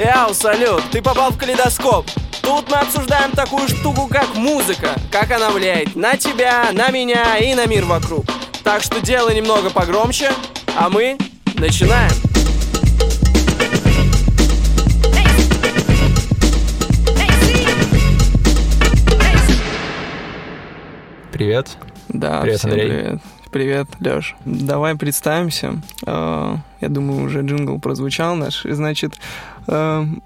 Яу, салют, ты попал в калейдоскоп. Тут мы обсуждаем такую штуку, как музыка, как она влияет на тебя, на меня и на мир вокруг. Так что делай немного погромче, а мы начинаем. Привет. Да, Привет, всем Андрей. привет. Привет, Лёш. Давай представимся. Э, Я думаю, уже джингл прозвучал наш. Значит,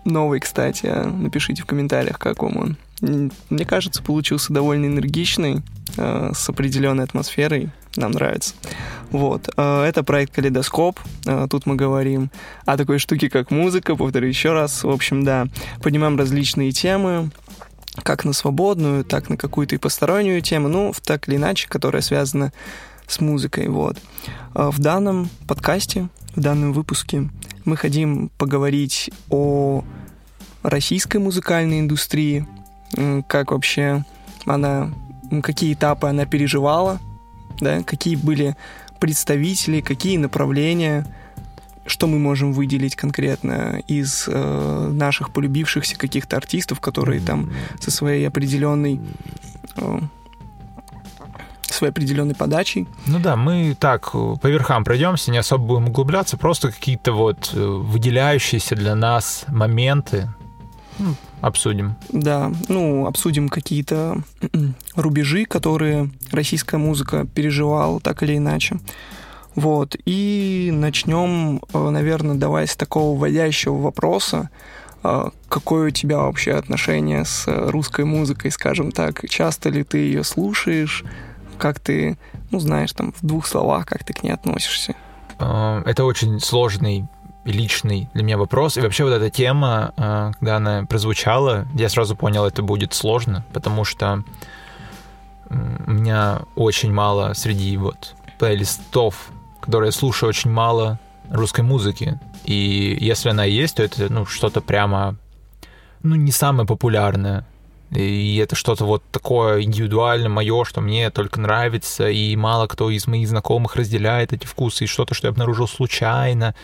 новый, кстати. Напишите в комментариях, как вам он. Мне кажется, получился довольно энергичный, э, с определенной атмосферой. Нам нравится. Вот. Э, Это проект «Калейдоскоп». Э, Тут мы говорим о такой штуке, как музыка. Повторю еще раз. В общем, да, поднимаем различные темы, как на свободную, так на какую-то и постороннюю тему, ну, в так или иначе, которая связана с музыкой, вот. В данном подкасте, в данном выпуске мы хотим поговорить о российской музыкальной индустрии, как вообще она, какие этапы она переживала, да, какие были представители, какие направления, что мы можем выделить конкретно из э, наших полюбившихся каких-то артистов, которые там со своей определенной э, своей определенной подачей. Ну да, мы так э, по верхам пройдемся, не особо будем углубляться, просто какие-то вот э, выделяющиеся для нас моменты ну, обсудим. Да, ну, обсудим какие-то рубежи, которые российская музыка переживала так или иначе. Вот, и начнем, наверное, давай с такого вводящего вопроса. А, Какое у тебя вообще отношение с русской музыкой, скажем так? Часто ли ты ее слушаешь? Как ты, ну, знаешь, там, в двух словах, как ты к ней относишься? Э, Это очень сложный личный для меня вопрос. И вообще вот эта тема, э, когда она прозвучала, я сразу понял, это будет сложно, потому что у меня очень мало среди вот плейлистов, которые я слушаю, очень мало русской музыки. И если она есть, то это ну, что-то прямо ну, не самое популярное. И это что-то вот такое индивидуально мое, что мне только нравится, и мало кто из моих знакомых разделяет эти вкусы, и что-то, что я обнаружил случайно.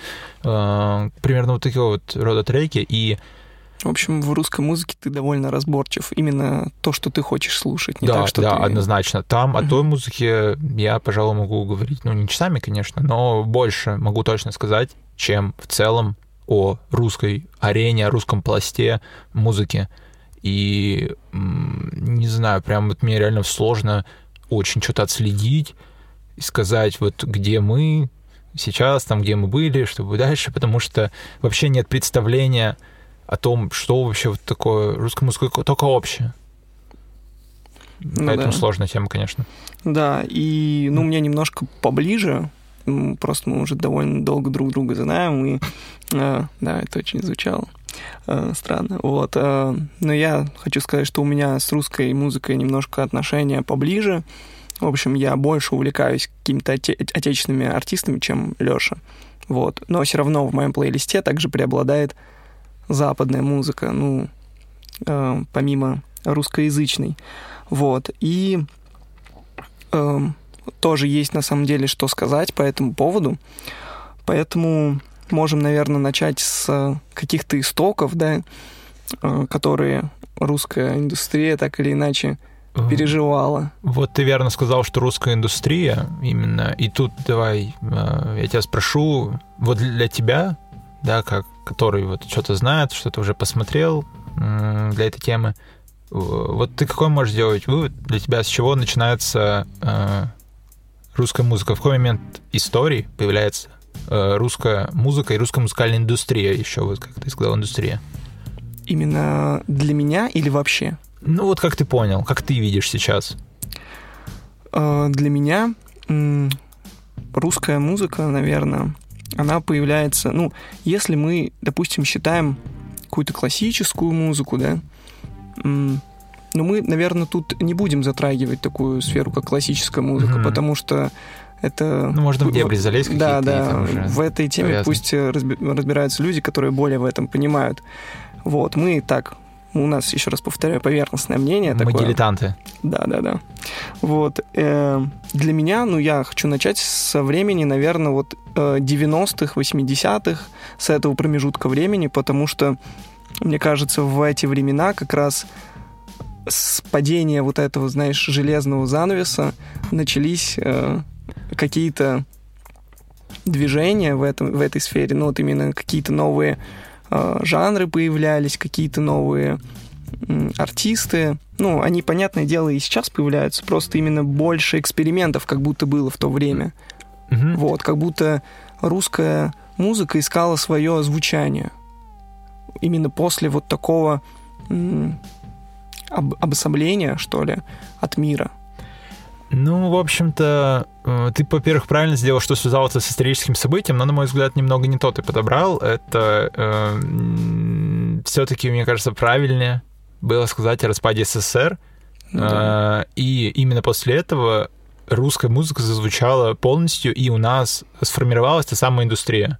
Э, Примерно вот такие вот рода треки. И В общем, в русской музыке ты довольно разборчив. Именно то, что ты хочешь слушать, не да, так, что да, ты... однозначно. Там о той музыке я, пожалуй, могу говорить, ну, не часами, конечно, но больше могу точно сказать, чем в целом о русской арене, о русском пласте музыки. И не знаю, прям вот мне реально сложно очень что-то отследить и сказать, вот где мы сейчас, там, где мы были, что будет дальше, потому что вообще нет представления о том, что вообще вот такое русская музыка, только общее. Ну Поэтому да. сложная тема, конечно. Да, и, ну, мне немножко поближе, м, просто мы уже довольно долго друг друга знаем, и, э, да, это очень звучало э, странно, вот, э, но я хочу сказать, что у меня с русской музыкой немножко отношения поближе, в общем, я больше увлекаюсь какими-то оте- отечественными артистами, чем Лёша, вот, но все равно в моем плейлисте также преобладает западная музыка, ну, э, помимо русскоязычной, вот, и эм, тоже есть на самом деле что сказать по этому поводу. Поэтому можем, наверное, начать с э, каких-то истоков, да, э, которые русская индустрия так или иначе переживала. Вот ты верно сказал, что русская индустрия именно. И тут давай э, я тебя спрошу, вот для тебя, да, как который вот что-то знает, что-то уже посмотрел для этой темы, вот ты какой можешь сделать вывод для тебя, с чего начинается русская музыка? В какой момент истории появляется э, русская музыка и русская музыкальная индустрия еще, вот как ты сказал, индустрия? Именно для меня или вообще? Ну вот как ты понял, как ты видишь сейчас? Э, Для меня м, русская музыка, наверное, она появляется, ну, если мы, допустим, считаем какую-то классическую музыку, да, м, но мы, наверное, тут не будем затрагивать такую сферу, как классическая музыка, Мгм. потому что это... Ну, можно в дебри залезть Да, какие-то, да, уже в этой теме повязано. пусть э, разби- разбираются люди, которые более в этом понимают. Вот, мы так у нас, еще раз повторяю, поверхностное мнение. Мы такое. дилетанты. Да, да, да. Вот. Э, для меня, ну, я хочу начать со времени, наверное, вот э, 90-х, 80-х, с этого промежутка времени, потому что, мне кажется, в эти времена как раз с падения вот этого, знаешь, железного занавеса начались э, какие-то движения в, этом, в этой сфере, ну, вот именно какие-то новые э, жанры появлялись, какие-то новые артисты. Ну, они, понятное дело, и сейчас появляются, просто именно больше экспериментов, как будто было в то время. Мгм. Вот, как будто русская музыка искала свое звучание. Именно после вот такого об- обособления, что ли, от мира. Ну, в общем-то, э, ты, во-первых, правильно сделал, что связал это с историческим событием, но, на мой взгляд, немного не то ты подобрал. Это все-таки, мне кажется, правильнее было сказать о распаде СССР. Ну да. Э, И именно после этого русская музыка зазвучала полностью, и у нас сформировалась та самая индустрия.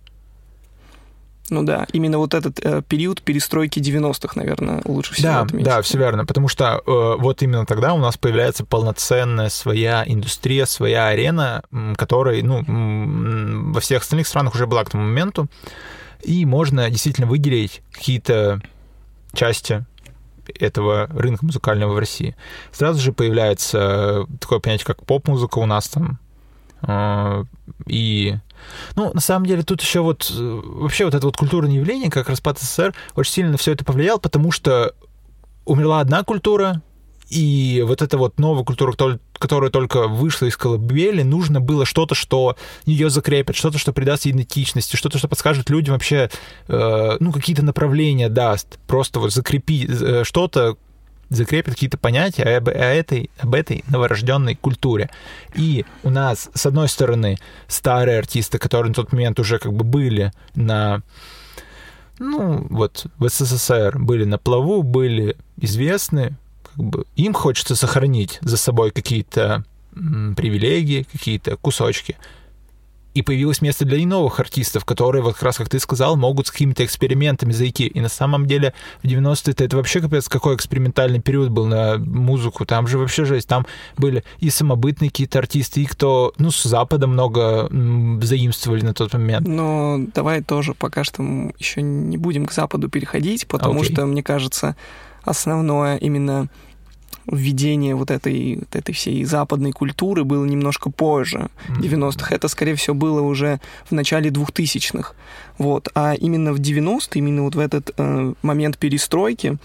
Ну да, именно вот этот э, период перестройки 90-х, наверное, лучше всего Да, отметить. да, все верно, потому что э, вот именно тогда у нас появляется полноценная своя индустрия, своя арена, которой, ну, во всех остальных странах уже была к тому моменту, и можно действительно выделить какие-то части этого рынка музыкального в России. Сразу же появляется такое понятие, как поп-музыка у нас там, э, и ну, на самом деле, тут еще вот э, вообще вот это вот культурное явление, как распад СССР, очень сильно на все это повлиял, потому что умерла одна культура, и вот эта вот новая культура, которая только вышла из колыбели, нужно было что-то, что ее закрепит, что-то, что придаст идентичности, что-то, что подскажет людям вообще, э, ну, какие-то направления даст, просто вот закрепи э, что-то, закрепит какие-то понятия об, этой, об этой новорожденной культуре. И у нас, с одной стороны, старые артисты, которые на тот момент уже как бы были на ну, вот в СССР были на плаву, были известны, как бы им хочется сохранить за собой какие-то привилегии, какие-то кусочки. И появилось место для и новых артистов, которые, вот как раз, как ты сказал, могут с какими-то экспериментами зайти. И на самом деле в 90-е это вообще капец какой экспериментальный период был на музыку. Там же вообще жесть. Там были и самобытные какие-то артисты, и кто, ну, с Запада много заимствовали на тот момент. Но давай тоже пока что еще не будем к Западу переходить, потому Окей. что, мне кажется, основное именно введение вот этой, вот этой всей западной культуры было немножко позже, 90-х. Это, скорее всего, было уже в начале 2000-х. Вот. А именно в 90-е, именно вот в этот э, момент перестройки,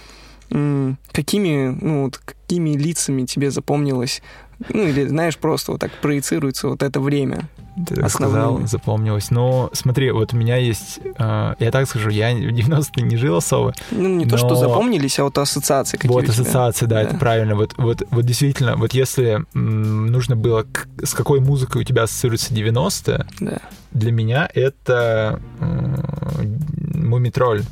какими, ну, вот, какими лицами тебе запомнилось, ну, или, знаешь, просто вот так проецируется вот это время? Ты так основными. сказал, запомнилось. Но смотри, вот у меня есть, э, я так скажу, я в 90-е не жил особо. Ну, не то, что Но- запомнились, а вот ассоциации какие вот ассоциация, да, Да. это правильно. Вот, вот, вот действительно, вот если м, нужно было, к- с какой музыкой у тебя ассоциируется 90-е, Да. для меня это э, Мумитроль,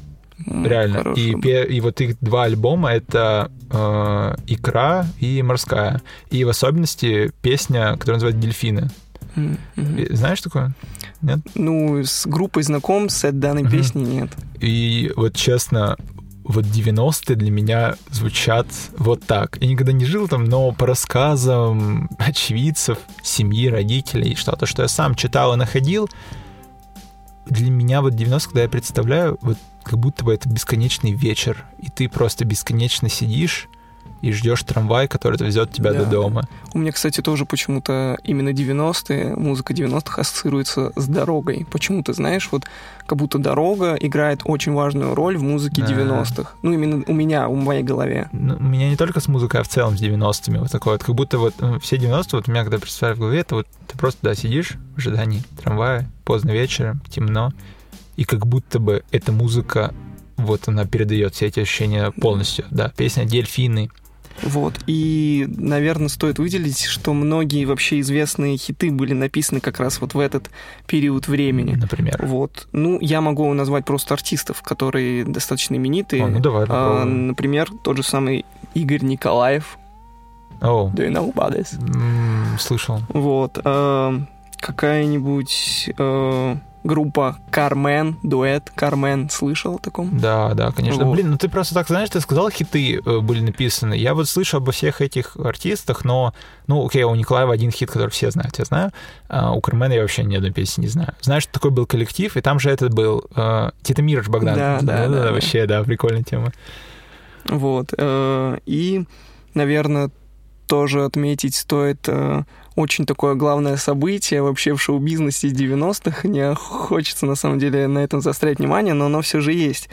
Реально. И, и вот их два альбома это э, Икра и Морская. И в особенности песня, которая называется Дельфины. И Знаешь такое? Нет? Ну, с группой знаком, с данной Мгм. песней нет. И вот честно, вот 90-е для меня звучат вот так. Я никогда не жил там, но по рассказам очевидцев, семьи, родителей, что-то, что я сам читал и находил, для меня вот 90 когда я представляю, вот как будто бы это бесконечный вечер, и ты просто бесконечно сидишь и ждешь трамвай, который довезет тебя Да. до дома. У меня, кстати, тоже почему-то именно 90-е, музыка 90-х ассоциируется с дорогой. Почему-то, знаешь, вот как будто дорога играет очень важную роль в музыке Да. 90-х. Ну, именно у меня, в моей голове. Ну, у меня не только с музыкой, а в целом с 90-ми. Вот такое вот, как будто вот все 90-е, вот у меня когда представляю в голове, это вот ты просто, да, сидишь в ожидании трамвая, поздно вечером, темно, и как будто бы эта музыка, вот она передает все эти ощущения полностью. Да, песня «Дельфины». Вот. И, наверное, стоит выделить, что многие вообще известные хиты были написаны как раз вот в этот период времени. например. Вот. Ну, я могу назвать просто артистов, которые достаточно именитые. О, ну давай А, например, тот же самый Игорь Николаев. О, Do you know about this? м, слышал. Вот. а, какая-нибудь... а, группа Кармен, дуэт Кармен. Слышал о таком? Да, да, конечно. Вот. Блин, ну ты просто так знаешь, ты сказал, хиты э, были написаны. Я вот слышу обо всех этих артистах, но, ну, окей, у Николаева один хит, который все знают, я знаю. А у Кармена я вообще ни одной песни не знаю. Знаешь, такой был коллектив, и там же этот был э, Титамирович Богдан. Да, да, да, да. Вообще, да, прикольная тема. Вот. э, И, наверное, тоже отметить стоит э, очень такое главное событие вообще в шоу-бизнесе из 90-х. Не хочется, на самом деле, на этом заострять внимание, но оно все же есть.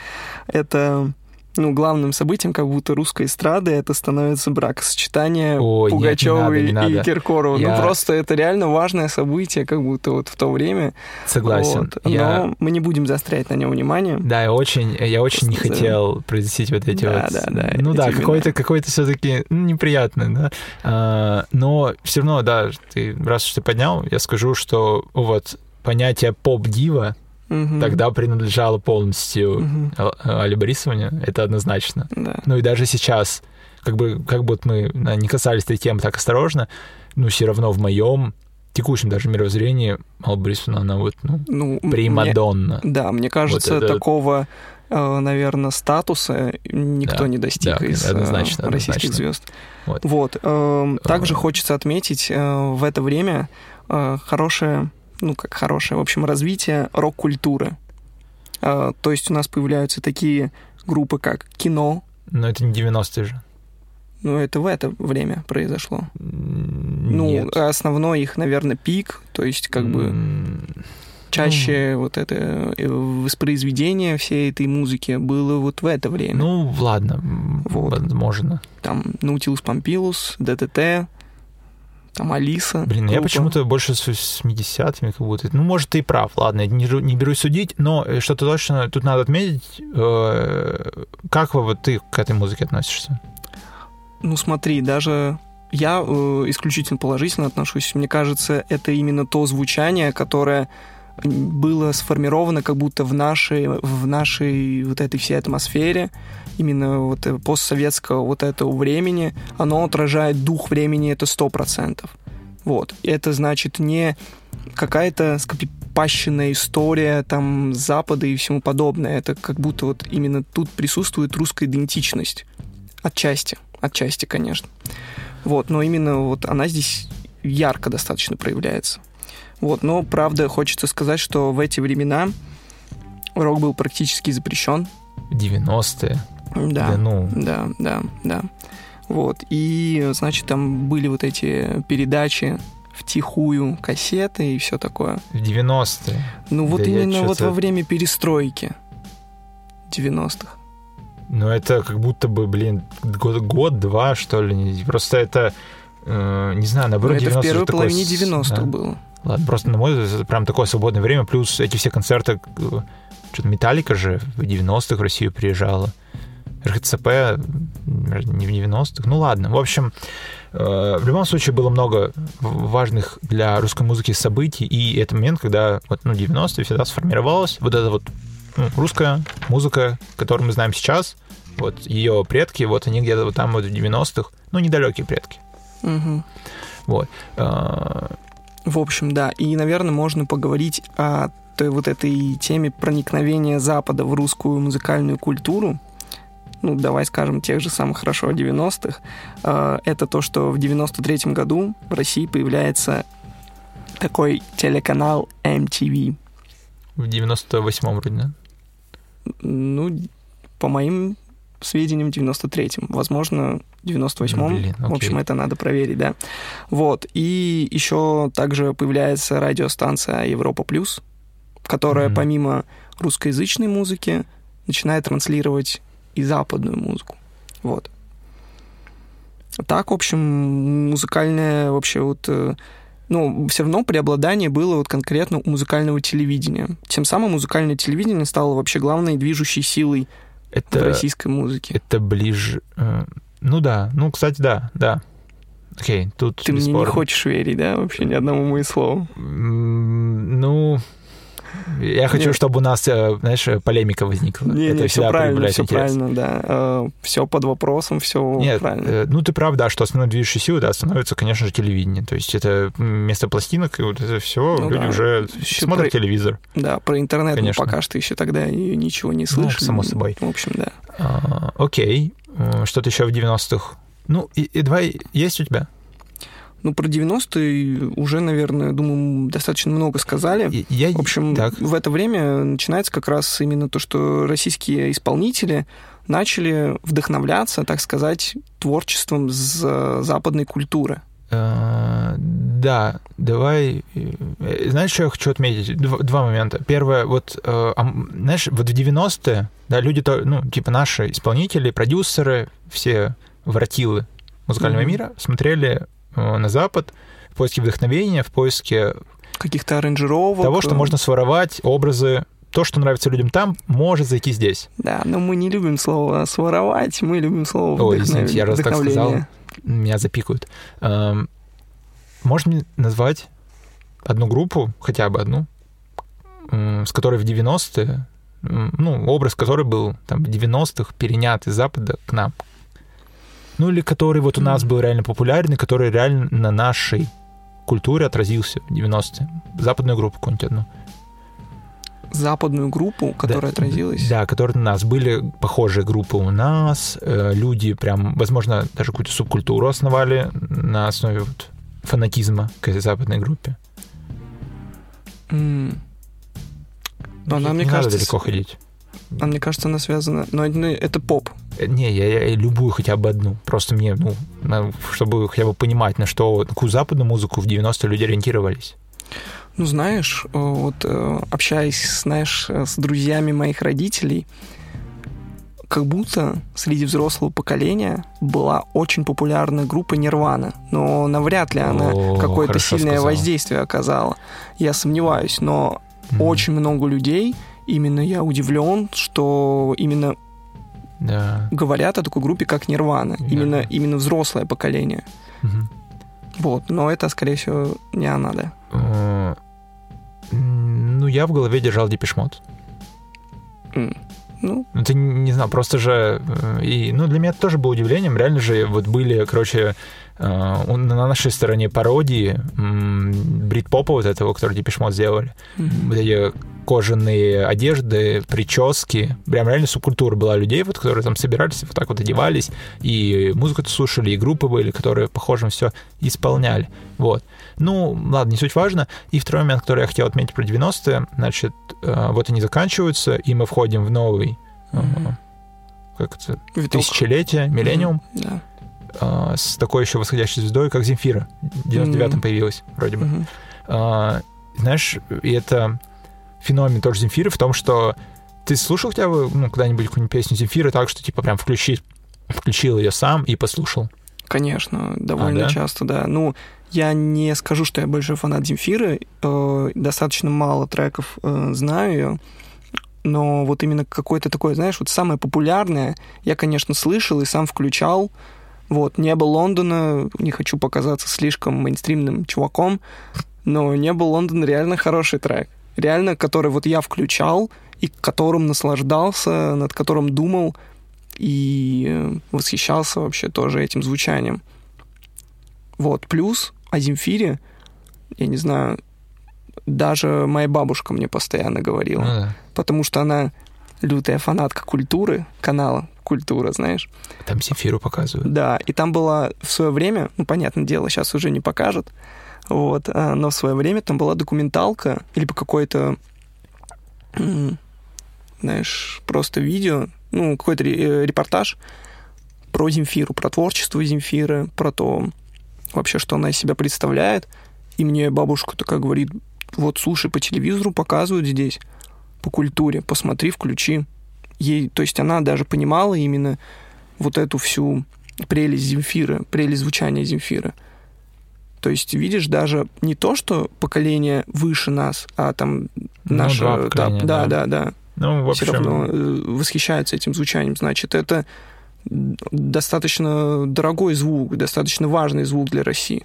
Это ну, главным событием как будто русской эстрады это становится бракосочетание Ой, нет, не Пугачевой надо, не и надо. Киркорова. Я- Ну, просто это реально важное событие, как будто вот в то время. Согласен. Вот. Я- Но мы не будем заострять на нем внимание. Да, я очень, я очень не хотел произносить вот эти Да, вот... да, да, Ну да, какой-то, какой-то все-таки неприятно, да. А, но все равно, да, ты раз уж ты поднял, я скажу, что вот понятие поп-дива Мгм. тогда принадлежало полностью Мгм. Ал- Али Борисовне, это однозначно. Да. Ну и даже сейчас, как бы, как бы вот мы да, не касались этой темы так осторожно, но все равно в моем текущем даже мировоззрении Алла Борисовна, она вот, ну, Ну, мне- примадонна. Да, мне кажется, это- такого, наверное, статуса никто Да, не достиг да, из э, однозначно, российских однозначно. звезд. Вот. Вот. эм, Также Э. хочется отметить э, в это время э, хорошее, ну как хорошее, в общем, развитие рок-культуры. Э, То есть у нас появляются такие группы, как кино. Но это не 90-е же. Ну, это в это время произошло. Ну, Нет. основной их, наверное, пик, то есть как бы чаще вот это э, воспроизведение всей этой музыки было вот в это время. Ну, ладно, Вот. возможно. Там Наутилус Помпилус, ДТТ, там Алиса. Блин, я группа. почему-то больше с 80-ми как будто. Ну, может, ты и прав, ладно, я не, не берусь судить, но э, что-то точно тут надо отметить. э, как вот ты к этой музыке относишься? Ну смотри, даже я э, исключительно положительно отношусь. Мне кажется, это именно то звучание, которое было сформировано как будто в нашей, в нашей вот этой всей атмосфере, именно вот э, постсоветского вот этого времени, оно отражает дух времени, это сто процентов. Вот. И это значит не какая-то скопипащенная история там Запада и всему подобное. Это как будто вот именно тут присутствует русская идентичность. Отчасти. Отчасти, конечно. Вот, но именно вот она здесь ярко достаточно проявляется. Вот, но правда хочется сказать, что в эти времена рок был практически запрещен. 90-е. Да, ну, да, да, да. Вот, и, значит, там были вот эти передачи втихую, кассеты и все такое. в 90-е. Ну вот Да я именно вот во время перестройки 90-х. Ну, это как будто бы, блин, год- год-два, что ли. Просто это, э, не знаю, наоборот, это в 90-е первой половине с- 90-х да. было. Ладно, просто, на мой взгляд, это прям такое свободное время, плюс эти все концерты, э, что-то Металлика же в 90-х в Россию приезжала, РХЦП не в 90-х, ну ладно, в общем, э, в любом случае было много важных для русской музыки событий, и это момент, когда вот, ну, 90-е всегда сформировалась вот эта вот ну, русская музыка, которую мы знаем сейчас, вот ее предки, вот они где-то вот там вот в 90-х, ну, недалекие предки. Мгм. Вот. Э, В общем, да. И, наверное, можно поговорить о той вот этой теме проникновения Запада в русскую музыкальную культуру. Ну, давай скажем, тех же самых хорошо 90-х. Э, Это то, что в 93-м году в России появляется такой телеканал MTV. В 98-м вроде, да? Ну, по моим сведениям, в 93-м. Возможно, в 98-м. Блин, В общем, окей. это надо проверить, да. Вот. И еще также появляется радиостанция Европа Плюс, которая Мгм. помимо русскоязычной музыки начинает транслировать и западную музыку. Вот. Так, в общем, музыкальное вообще вот... э, Ну, все равно преобладание было вот конкретно у музыкального телевидения. Тем самым музыкальное телевидение стало вообще главной движущей силой в Это, российской музыке. это ближе... э, Ну да, ну, кстати, да, да. Окей, тут Ты мне не бесспорно. хочешь верить, да, вообще ни одному моему слову? Ну, Я хочу, Нет. чтобы у нас, э, знаешь, полемика возникла. Не, Это не, все всегда правильно, проявляет все интерес. правильно, да. все под вопросом, все Нет, правильно. э, ну ты прав, да, что основной движущей силой, да, становится, конечно же, телевидение. То есть это вместо пластинок, и вот это все, Ну люди да. уже Ещё смотрят про- телевизор. Да, про интернет конечно. пока что еще тогда ничего не Ну, слышали. само собой. В общем, да. А, окей, Э, что-то еще в 90-х. Ну, и, и давай, есть у тебя? Ну, про 90-е уже, наверное, думаю, достаточно много сказали. Я, В общем, так. в это время начинается как раз именно то, что российские исполнители начали вдохновляться, так сказать, творчеством з- западной культуры. Э, Да, давай. э, Знаешь, что я хочу отметить? Два, два момента. Первое, вот, а м, знаешь, вот в 90-е, да, люди, то, ну, типа наши исполнители, продюсеры, все воротилы музыкального Мгм. мира смотрели на Запад в поиске вдохновения, в поиске Каких-то аранжировок. того, что э, можно своровать, образы, то, что нравится людям там, может зайти здесь. Да, но мы не любим слово «своровать», мы любим слово Ой, извините, я раз так сказал. Меня запикают. Эм, Можешь мне назвать одну группу, хотя бы одну, с которой в 90-е, м, ну, образ которой был там в 90-х перенят из Запада к нам? Ну, или который вот у нас был реально популярный, который реально на нашей культуре отразился в 90-е. Западную группу какую-нибудь одну. Западную группу, которая Да, отразилась. Да, которые на нас. Были похожие группы у нас. э, Люди прям, возможно, даже какую-то субкультуру основали на основе вот фанатизма к этой западной группе. М. Но она, Не мне надо кажется, далеко ходить. А мне кажется, она связана... Но это- это поп. Не, я, я любую хотя бы одну. Просто мне, ну, на- чтобы хотя бы понимать, на что, на какую западную музыку в 90-е люди ориентировались. Ну, знаешь, э, вот э, общаясь, знаешь, с друзьями моих родителей, как будто среди взрослого поколения была очень популярная группа Нирвана, но навряд ли она О, какое-то сильное сказал. воздействие оказала. Я сомневаюсь, но Мгм. очень много людей, именно я удивлен, что именно Да. говорят о такой группе, как Нирвана. Верно. Именно, именно взрослое поколение. Мгм. Вот, но это, скорее всего, не она, да. Ну, я в голове держал Депешмот. М. Ну, Ну, ты не знал, просто же... э, И, ну, для меня это тоже было удивлением. Реально же вот были, короче, э, на нашей стороне пародии брит-попа вот этого, который Депешмот сделали. мгм. Вот эти кожаные одежды, прически. Прям реально субкультура была людей, вот, которые там собирались, вот так вот одевались, и музыку слушали, и группы были, которые похожим все исполняли. Вот. Ну, ладно, не суть важно. И второй момент, который я хотел отметить про 90-е, значит, э, вот они заканчиваются, и мы входим в новый э, как это, Виток. тысячелетие, миллениум, Мгм, Да. э, с такой еще восходящей звездой, как Земфира. В 99-м Мгм. появилась, вроде бы. Мгм. А, знаешь, и это феномен тоже Земфиры в том, что ты слушал хотя бы ну, когда-нибудь какую-нибудь песню Земфиры так, что типа прям включи, включил ее сам и послушал? Конечно, довольно А, да? часто, да. Ну, я не скажу, что я большой фанат Земфиры. э, достаточно мало треков э, знаю ее. Но вот именно какое-то такое, знаешь, вот самое популярное я, конечно, слышал и сам включал. Вот, «Небо Лондона», не хочу показаться слишком мейнстримным чуваком, но «Небо Лондона» реально хороший трек. Реально, который вот я включал и которым наслаждался, над которым думал и э, восхищался вообще тоже этим звучанием. Вот, плюс о Земфире, я не знаю, даже моя бабушка мне постоянно говорила, да. потому что она лютая фанатка культуры, канала «Культура», знаешь. Там Земфиру показывают. Да, и там была в свое время, ну, понятное дело, сейчас уже не покажет, вот, а, но в свое время там была документалка, либо какое-то, м, знаешь, просто видео, ну, какой-то э, репортаж про Земфиру, про творчество Земфиры, про то, вообще, что она из себя представляет. И мне бабушка такая говорит, вот, слушай, по телевизору показывают здесь, по культуре, посмотри, включи. Ей, то есть она даже понимала именно вот эту всю прелесть Земфиры, прелесть звучания Земфиры. То есть видишь даже не то, что поколение выше нас, а там Ну, наше... два да, да, да. да. Ну, в Все общем, равно э, восхищаются этим звучанием. Значит, это достаточно дорогой звук, достаточно важный звук для России.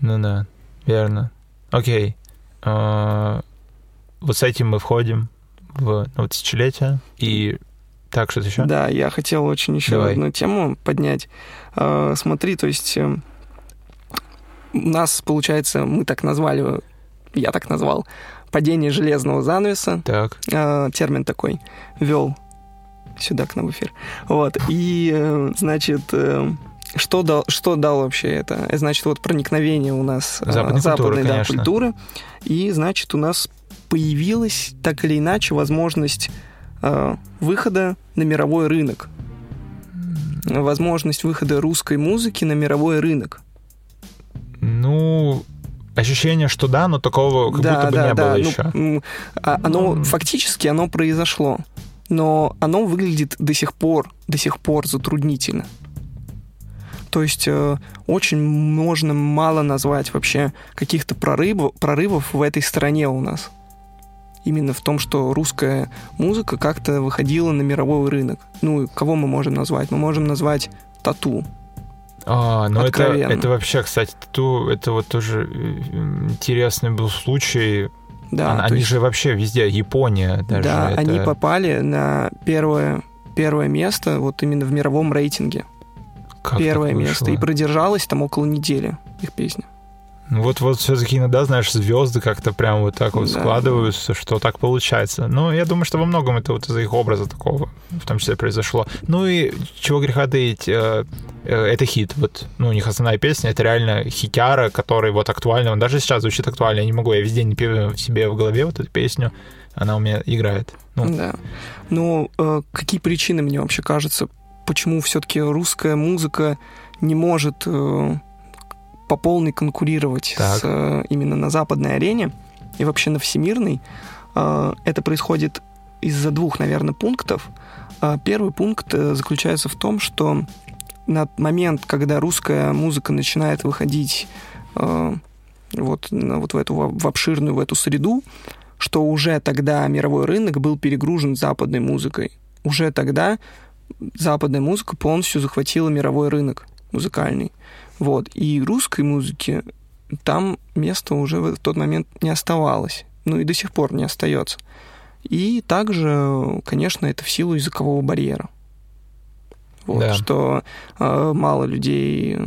ну да, верно. Окей. А, вот с этим мы входим в ну, тысячелетие. И так, что-то еще? Да, я хотел очень еще Давай. одну тему поднять. Э, смотри, то есть э, у нас, получается, мы так назвали, я так назвал, падение железного занавеса. Так. Э, термин такой вел сюда к нам в эфир. Вот. И, э, значит, э, что, дал, что дал вообще это? Значит, вот проникновение у нас э, Западной культуры, западной да, конечно. культуры. И, значит, у нас появилась так или иначе возможность э, выхода на мировой рынок. Возможность выхода русской музыки на мировой рынок. Ну, ощущение, что да, но такого как будто бы не было Ну, еще. а оно Ну. фактически оно произошло, но оно выглядит до сих пор, до сих пор затруднительно. То есть э, очень можно мало назвать вообще каких-то прорывов, прорывов в этой стране у нас. Именно в том, что русская музыка как-то выходила на мировой рынок. Ну, кого мы можем назвать? Мы можем назвать Тату. А, ну это, Откровенно. это вообще, кстати, ту, это вот тоже э, интересный был случай. Да, то они есть- же вообще везде, Япония даже. Да, это- они попали на первое, первое место вот именно в мировом рейтинге. как первое место. И продержалась там около недели их песня. Вот, вот все-таки иногда, знаешь, звезды как-то прям вот так вот Да. складываются, что так получается. Но я думаю, что во многом это вот из-за их образа такого в том числе произошло. Ну и чего греха таить, э, э, это хит. Вот, ну, у них основная песня, это реально хитяра, который вот актуальный. Он даже сейчас звучит актуально. Я не могу, я везде не пью себе в голове вот эту песню. Она у меня играет. Ну, Да. Ну, э, какие причины, мне вообще кажется, почему все-таки русская музыка не может э, по полной конкурировать Так. с, э, именно на западной арене и вообще на всемирной? Э, это происходит из-за двух, наверное, пунктов. Э, Первый пункт заключается в том, что на момент, когда русская музыка начинает выходить вот, вот в эту в обширную, в эту среду, что уже тогда мировой рынок был перегружен западной музыкой. Уже тогда западная музыка полностью захватила мировой рынок музыкальный. Вот. И русской музыке там места уже в тот момент не оставалось. Ну и до сих пор не остается. И также, конечно, это в силу языкового барьера. Вот, Да. Что э, мало людей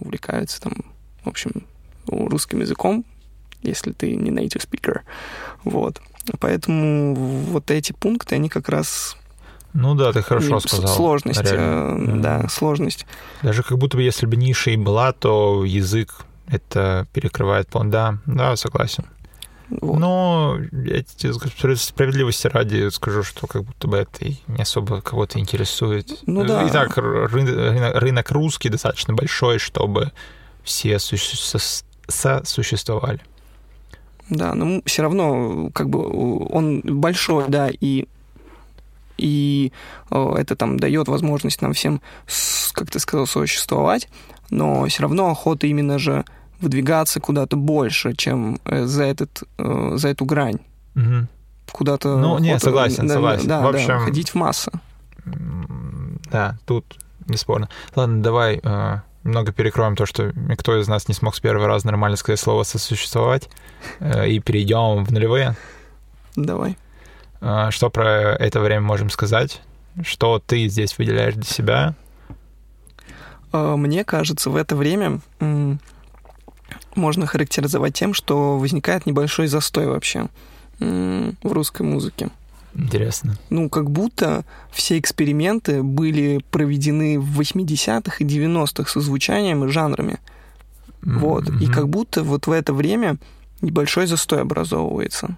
увлекаются там, в общем, русским языком, если ты не native speaker. Вот. Поэтому вот эти пункты, они как раз ну да, ты хорошо сказал. сложность, реально. э, да, сложность. Даже как будто бы если бы ниша и была, то язык это перекрывает пол. Да, да, согласен. Вот. Но я тебе справедливости ради скажу, что как будто бы это не особо кого-то интересует. Ну да. Итак, ры- рынок, рынок русский достаточно большой, чтобы все суще- сос- сосуществовали. Да, но все равно как бы он большой, да, и и э, это там дает возможность нам всем, как ты сказал, существовать, но все равно охота именно же выдвигаться куда-то больше, чем э, за этот э, за эту грань, Мгм. куда-то. Ну, не, охота, согласен, да, согласен. Да, В да, общем, ходить в массы. Да, тут бесспорно. Ладно, давай э, немного перекроем то, что никто из нас не смог с первого раза нормально сказать слово «сосуществовать», э, и перейдем в нулевые. Давай. А, Что про это время можем сказать? Что ты здесь выделяешь для себя? Э, Мне кажется, в это время можно характеризовать тем, что возникает небольшой застой вообще в русской музыке. Интересно. Ну, как будто все эксперименты были проведены в 80-х и 90-х со звучанием и жанрами. М, Вот. И как будто вот в это время небольшой застой образовывается.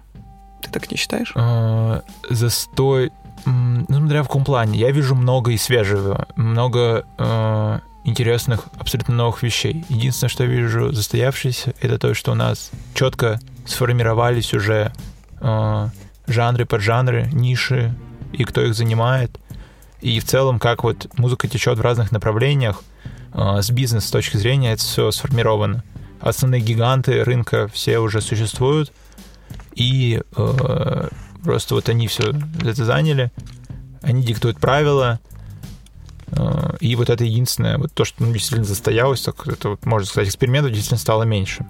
Ты так не считаешь? А, Застой... Ну, смотря в каком плане. Я вижу много и свежего, много э, интересных, абсолютно новых вещей. Единственное, что я вижу застоявшееся, это то, что у нас четко сформировались уже э, жанры, поджанры, ниши, и кто их занимает. И в целом, как вот музыка течет в разных направлениях, э, с бизнес с точки зрения это все сформировано. Основные гиганты рынка все уже существуют, и э, просто вот они все это заняли, они диктуют правила, э, и вот это единственное, вот то, что ну, действительно застоялось, так это вот, можно сказать, экспериментов действительно стало меньше.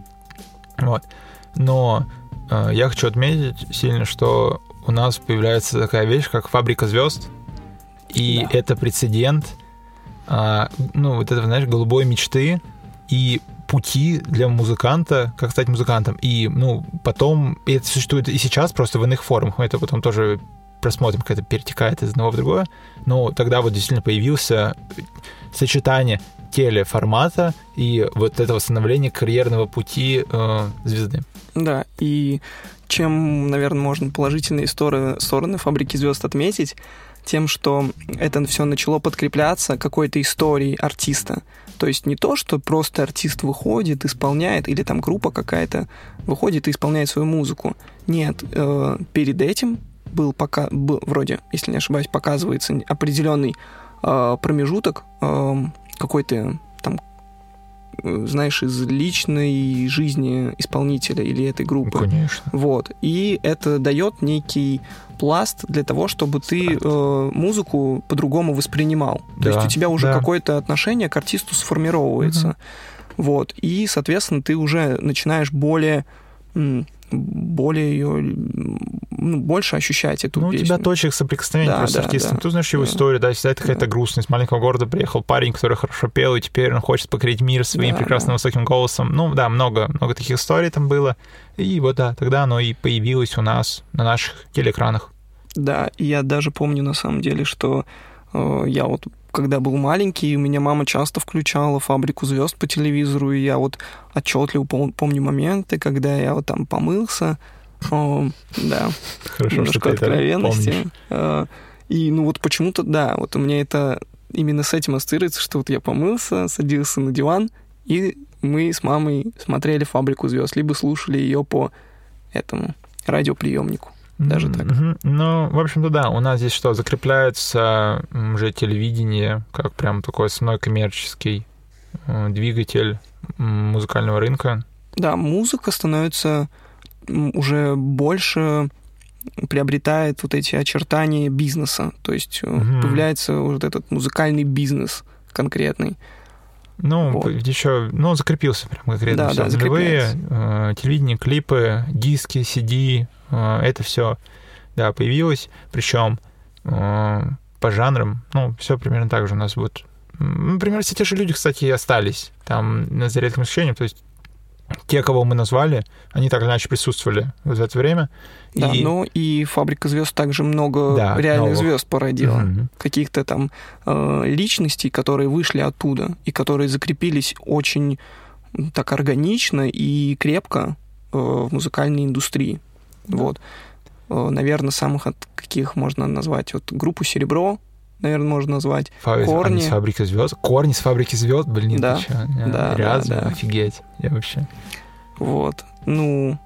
Вот. Но э, я хочу отметить сильно, что у нас появляется такая вещь, как фабрика звезд, и Да. это прецедент, а, ну, вот это, знаешь, голубой мечты и пути для музыканта, как стать музыкантом. И, ну, потом, и это существует и сейчас просто в иных формах, мы это потом тоже просмотрим, как это перетекает из одного в другое, но тогда вот действительно появился сочетание телеформата и вот этого становления карьерного пути э, звезды. Да, и чем, наверное, можно положительные стороны, стороны фабрики звезд отметить, тем, что это все начало подкрепляться какой-то историей артиста. То есть не то, что просто артист выходит, исполняет, или там группа какая-то выходит и исполняет свою музыку. Нет, э, перед этим был пока был, вроде, если не ошибаюсь, показывается определенный э, промежуток э, какой-то знаешь, из личной жизни исполнителя или этой группы. Конечно. Вот. И это дает некий пласт для того, чтобы ты э, музыку по-другому воспринимал. Да, То есть у тебя уже да. какое-то отношение к артисту сформировывается. Вот. И, соответственно, ты уже начинаешь более более ее, ну, больше ощущать эту Ну, у песню. тебя точек соприкосновения Да, просто с да, артистом. да. Ты знаешь его Да. историю, да, всегда это какая-то Да. грустность. Из маленького города приехал парень, который хорошо пел, и теперь он хочет покорить мир своим Да, прекрасным да. высоким голосом. Ну, да, много, много таких историй там было. И вот, да, тогда оно и появилось у нас на наших телеэкранах. Да, я даже помню на самом деле, что э, я вот когда был маленький, у меня мама часто включала «Фабрику звезд» по телевизору, и я вот отчетливо пом- помню моменты, когда я вот там помылся, Э, да, Хорошо, немножко что откровенности. Э, И ну вот почему-то, да, вот у меня это именно с этим ассоциируется, что вот я помылся, садился на диван, и мы с мамой смотрели «Фабрику звезд», либо слушали ее по этому радиоприемнику. Даже так. Мгм. Ну, в общем-то, да, у нас здесь что, закрепляется уже телевидение как прям такой основной коммерческий э, двигатель музыкального рынка. Да, музыка становится уже больше приобретает вот эти очертания бизнеса. То есть Мгм. появляется вот этот музыкальный бизнес конкретный. Ну, Вот. еще, ну, закрепился прям конкретно Да, всё. да, Нулевые, э, телевидение, клипы, диски, CD, э, это все, да, появилось. Причем э, по жанрам, ну, все примерно так же у нас Ну, примерно все те же люди, кстати, и остались там на за редким исключением. То есть те, кого мы назвали, они так или иначе присутствовали в это время. Да, И- но и фабрика звезд также много Да, реальных новых. звезд породила. Мгм. Каких-то там э, личностей, которые вышли оттуда и которые закрепились очень так органично и крепко э, в музыкальной индустрии. Вот. наверное, самых от каких можно назвать вот группу Серебро, наверное, можно назвать. Фа- Корни. Они с фабрики звезд. Корни с фабрики звезд, блин, Да, ты чё? да, Реально, да, да. офигеть. Я вообще. Вот. Ну,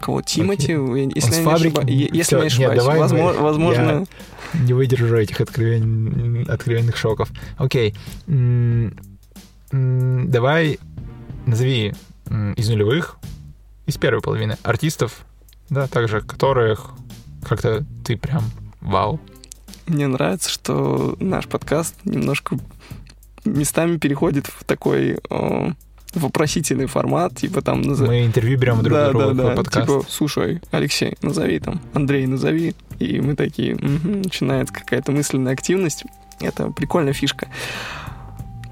кого? Тимати, я- если я не фабрики- е- если Всё, не нет, ошибаюсь. давай мы- Возможно, возможно, Не выдержу этих откровен- откровенных шоков. Окей. Давай назови из нулевых, из первой половины артистов, да, также которых как-то ты прям вау. Мне нравится, что наш подкаст немножко местами переходит в такой э, вопросительный формат, типа там назови. Мы интервью берем друг да, друга да, да. подкасту. Типа, слушай, Алексей, назови там, Андрей, назови. И мы такие, «Мгм», начинается какая-то мысленная активность. Это прикольная фишка.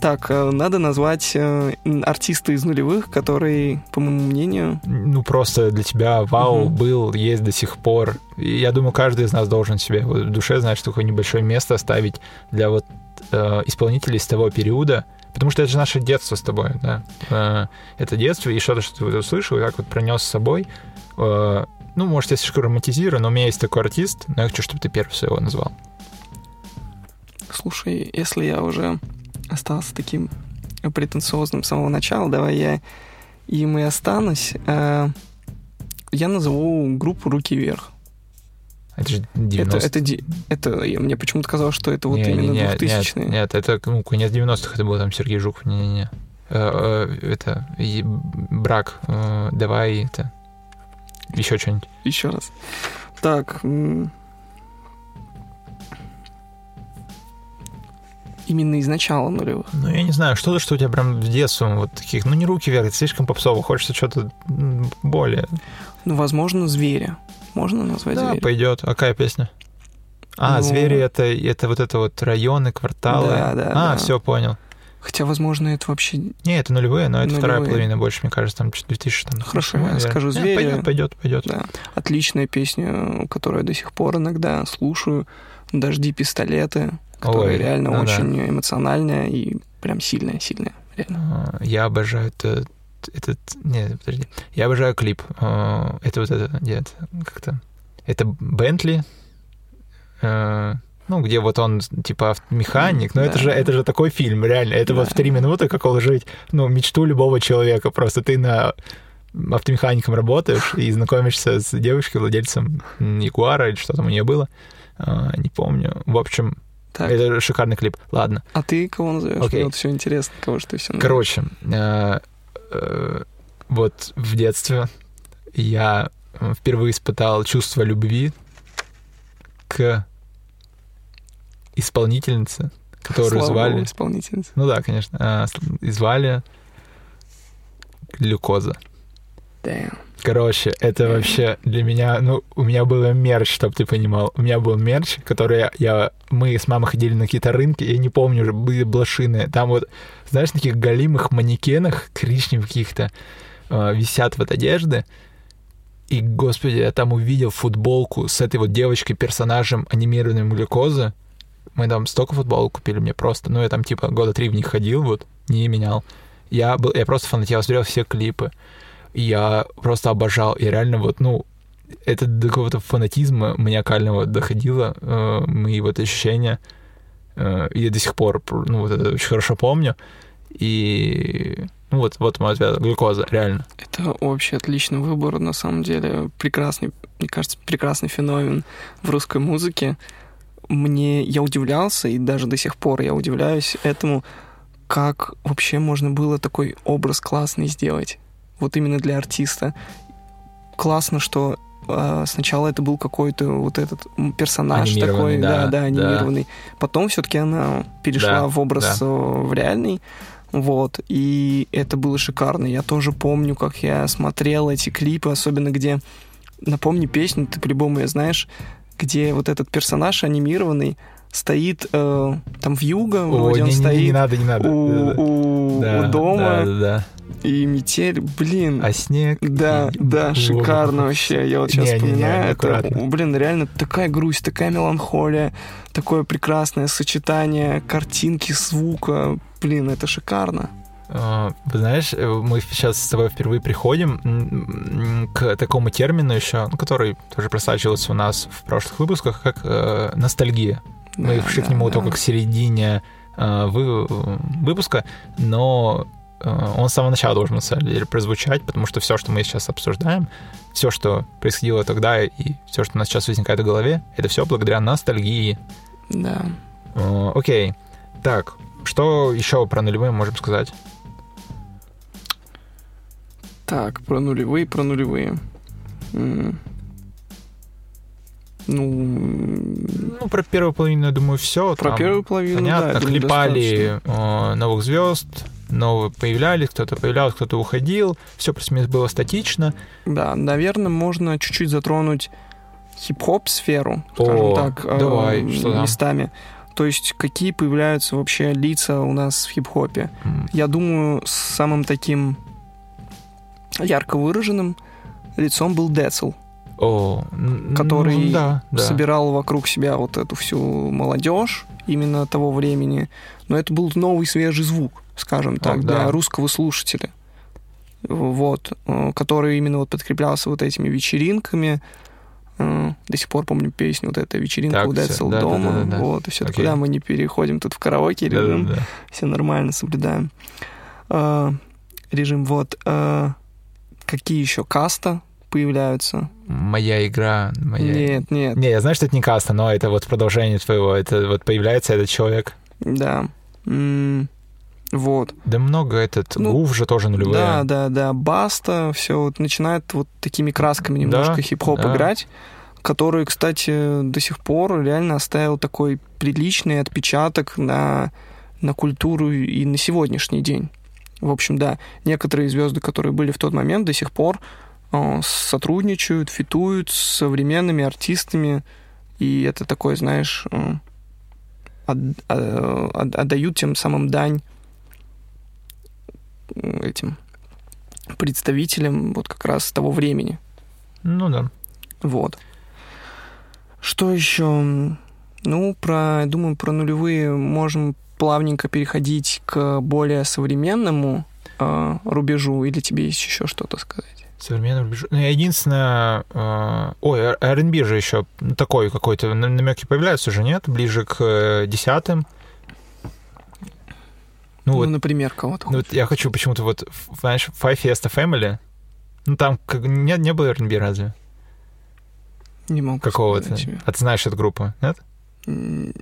Так, э, надо назвать э, артиста из нулевых, который, по моему мнению, Ну, просто для тебя вау Мгм. был, есть до сих пор. И я думаю, каждый из нас должен себе в душе, знаешь, такое небольшое место оставить для вот э, исполнителей с того периода, потому что это же наше детство с тобой, да. Э, это детство, и что-то, что ты услышал, и так вот пронес с собой. Ну, может, я слишком романтизирую, но у меня есть такой артист, но я хочу, чтобы ты первый своего назвал. Слушай, если я уже остался таким претенциозным с самого начала, давай я им и останусь. Э, Я назову группу «Руки вверх». Это же Это, 90 это, это, я- мне почему-то казалось, что это вот Не, не, именно не, 2000-е. Нет, нет, это ну, конец 90-х, это был там Сергей Жуков, не-не-не. Э, э, Это брак, давай это еще что-нибудь. Еще раз. Так. Именно из начала нулевых. Ну, я не знаю, что-то, что у тебя прям с детства вот таких, ну, не руки вверх, это слишком попсово, хочется что-то более. Ну, возможно, «Звери». Можно назвать Да, «Звери»? пойдет. А какая песня? А, Ну. звери это, это вот это вот районы, кварталы. Да, да, а, да. все, понял. Хотя, возможно, это вообще... Не, это нулевые, но это вторая Нулевые. половина больше, мне кажется, там чуть 2000 там. Хорошо, наверное. я скажу «Звери». Пойдет, пойдет, пойдет. Да, отличная песня, которую я до сих пор иногда слушаю. «Дожди, пистолеты», которая Ой, реально ну да. очень эмоциональная и прям сильная, сильная. Реально. А, Я обожаю этот, этот... Нет, подожди. Я обожаю клип. А, Это вот это... Нет, как-то... Это Бентли. э, Ну, где вот он, типа, автомеханик. Но это Да. же, это же такой фильм, реально. Это вот Да. в три минуты, как уложить, ну, мечту любого человека. Просто ты на автомехаником работаешь и знакомишься с девушкой, владельцем Ягуара или что там у нее было. А, Не помню. В общем, Так, это шикарный клип. Ладно. а ты кого назовешь? Окей. Мне вот все интересно, кого же ты все Короче, э, э, вот в детстве я э, впервые испытал чувство любви к исполнительнице, которую звали... исполнительница. Ну да, конечно. э, звали Глюкоза. Damn. Короче, это вообще для меня, ну, у меня было мерч, чтобы ты понимал. У меня был мерч, который я, я- мы с мамой ходили на какие-то рынки, я не помню, уже были блошины. Там вот, знаешь, на таких голимых манекенах, коричневых каких-то, э, висят вот одежды. И, господи, я там увидел футболку с этой вот девочкой-персонажем анимированным глюкозы. Мы там столько футболок купили мне просто. Ну, я там типа года три в них ходил, вот, не менял. Я, был, я просто фанател, смотрел все клипы. Я просто обожал. И реально вот, ну, это до какого-то фанатизма маниакального доходило, э, мои вот ощущения. Э, я до сих пор, ну, вот это очень хорошо помню. И, ну, вот, вот мой ответ. Глюкоза, реально. Это вообще отличный выбор, на самом деле. Прекрасный, мне кажется, прекрасный феномен в русской музыке. Мне, я удивлялся, и даже до сих пор я удивляюсь этому, как вообще можно было такой образ классный сделать. Вот именно для артиста. Классно, что э, сначала это был какой-то вот этот персонаж такой, да, да, да, да. анимированный. Потом все-таки она перешла Да, в образ да. э, в реальный. Вот, и это было шикарно. Я тоже помню, как я смотрел эти клипы, особенно где... Напомни песню, ты по-любому ее знаешь, где вот этот персонаж анимированный стоит э, там в юго, О, вроде он не, не, не, стоит не надо, не надо. у, у- Да, у дома, Да, да, да. И метель, блин. А снег... Да, и- да, О. шикарно вообще. Я вот сейчас Не-не-не, вспоминаю. это, аккуратно. блин, реально такая грусть, такая меланхолия, такое прекрасное сочетание картинки, звука. Блин, это шикарно. А, Вы знаешь, э, мы сейчас с тобой впервые приходим к такому термину еще, ну, который тоже просачивался у нас в прошлых выпусках, как э, ностальгия. Мы Да, пришли к да, нему да. только к середине э, вы- выпуска, но он с самого начала должен на самом деле прозвучать, потому что все, что мы сейчас обсуждаем, все, что происходило тогда и все, что у нас сейчас возникает в голове, это все благодаря ностальгии. Да. Э, Окей. Так, что еще про нулевые можем сказать? Так, про нулевые, про нулевые. Ну, Ну, про первую половину, я думаю, все. про первую половину, да, Понятно, я думаю, клепали э, новых звезд, новые появлялись, кто-то появлялся, кто-то уходил. Все плюс-минус было статично. Да, наверное, можно чуть-чуть затронуть хип-хоп сферу, скажем О, так, э, давай, что там? местами. То есть какие появляются вообще лица у нас в хип-хопе? М, Я думаю, самым таким ярко выраженным лицом был Децл, О, который ну, да, да. собирал вокруг себя вот эту всю молодежь именно того времени. Но это был новый свежий звук, скажем так, да. для русского слушателя. Вот, э, который именно вот подкреплялся вот этими вечеринками. Э, До сих пор помню песню вот эта вечеринка Так, у Децл да, да, дома. да, да, да. Вот, и все Окей. куда мы не переходим тут в караоке режим. Да-да-да. Все нормально соблюдаем. Э, Режим, вот. Какие еще каста появляются? Моя игра, моя... Нет, нет, Не, я знаю, что это не каста, но это вот продолжение твоего. Это вот появляется этот человек. да. М, Вот. Да много этот... Ну, Гуф же тоже нулевые. Да, да, да. Баста, все вот начинает вот такими красками немножко Да, хип-хоп да. играть, который, кстати, до сих пор реально оставил такой приличный отпечаток на, на культуру и на сегодняшний день. В общем, да, некоторые звезды, которые были в тот момент, до сих пор э, сотрудничают, фитуют с современными артистами, и это такой, знаешь, от, э, от, отдают тем самым дань этим представителям вот как раз того времени. Ну да. Вот. Что еще? Ну, про, думаю, про нулевые можем плавненько переходить к более современному э, рубежу, или тебе есть еще что-то сказать? Современный рубеж. Ну, единственное... Э, ой, R&B же еще такой какой-то намеки появляются уже, нет? Ближе к э, десятым. Ну, ну вот, например, кого-то ну, вот я хочу почему-то вот, знаешь, Five Fiesta Family, ну там как, не, не было R&B разве? Не могу Какого-то. А ты знаешь эту группу, нет?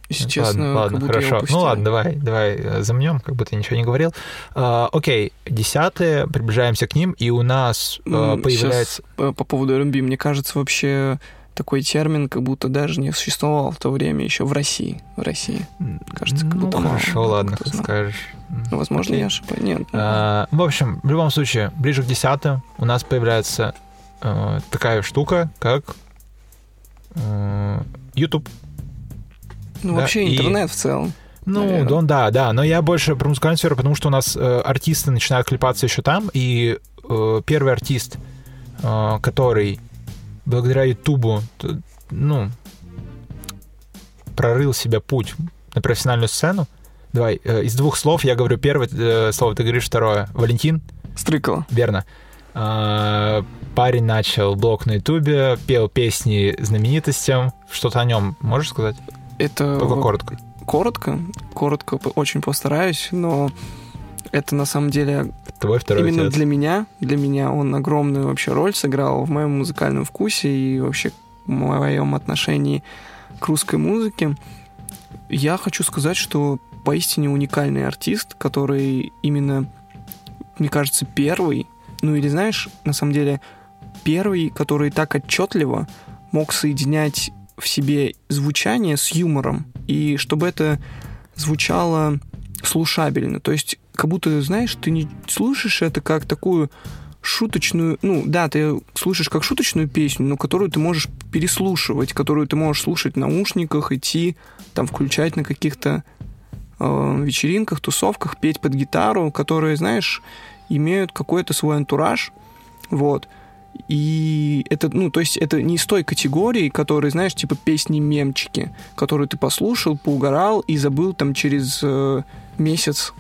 Если честно, ладно, ладно хорошо. Ну ладно, давай, давай э, замнем, как будто я ничего не говорил. А, окей, десятые, приближаемся к ним, и у нас а, появляется... Сейчас, по поводу R&B, мне кажется, вообще такой термин как будто даже не существовал в то время еще в России. В России. Кажется, как ну, будто хорошо, мало, ладно, как скажешь. Ну, возможно, Окей. я ошибаюсь. Нет. А, в общем, в любом случае, ближе к десятым у нас появляется э, такая штука, как э, YouTube. Ну, да, вообще интернет и... в целом. Ну, да, да, да, но я больше про музыкальную сферу, потому что у нас э, артисты начинают клепаться еще там, и э, первый артист, э, который благодаря Ютубу, ну, прорыл себе путь на профессиональную сцену. Давай, э, из двух слов я говорю первое э, слово, ты говоришь второе. Валентин? Стрыкало. Верно. Э, парень начал блог на Ютубе, пел песни знаменитостям. Что-то о нем можешь сказать? Это... Только коротко. Коротко? Коротко очень постараюсь, но это на самом деле Твой второй именно отец. для меня, для меня он огромную вообще роль сыграл в моем музыкальном вкусе и вообще в моем отношении к русской музыке. Я хочу сказать, что поистине уникальный артист, который именно, мне кажется, первый, ну или знаешь, на самом деле первый, который так отчетливо мог соединять в себе звучание с юмором, и чтобы это звучало слушабельно. То есть, как будто, знаешь, ты не слушаешь это как такую шуточную, ну да, ты слушаешь как шуточную песню, но которую ты можешь переслушивать, которую ты можешь слушать в наушниках, идти, там, включать на каких-то э, вечеринках, тусовках, петь под гитару, которые, знаешь, имеют какой-то свой антураж, вот. И это, ну, то есть это не из той категории, которые, знаешь, типа песни-мемчики, которые ты послушал, поугорал и забыл там через э, месяц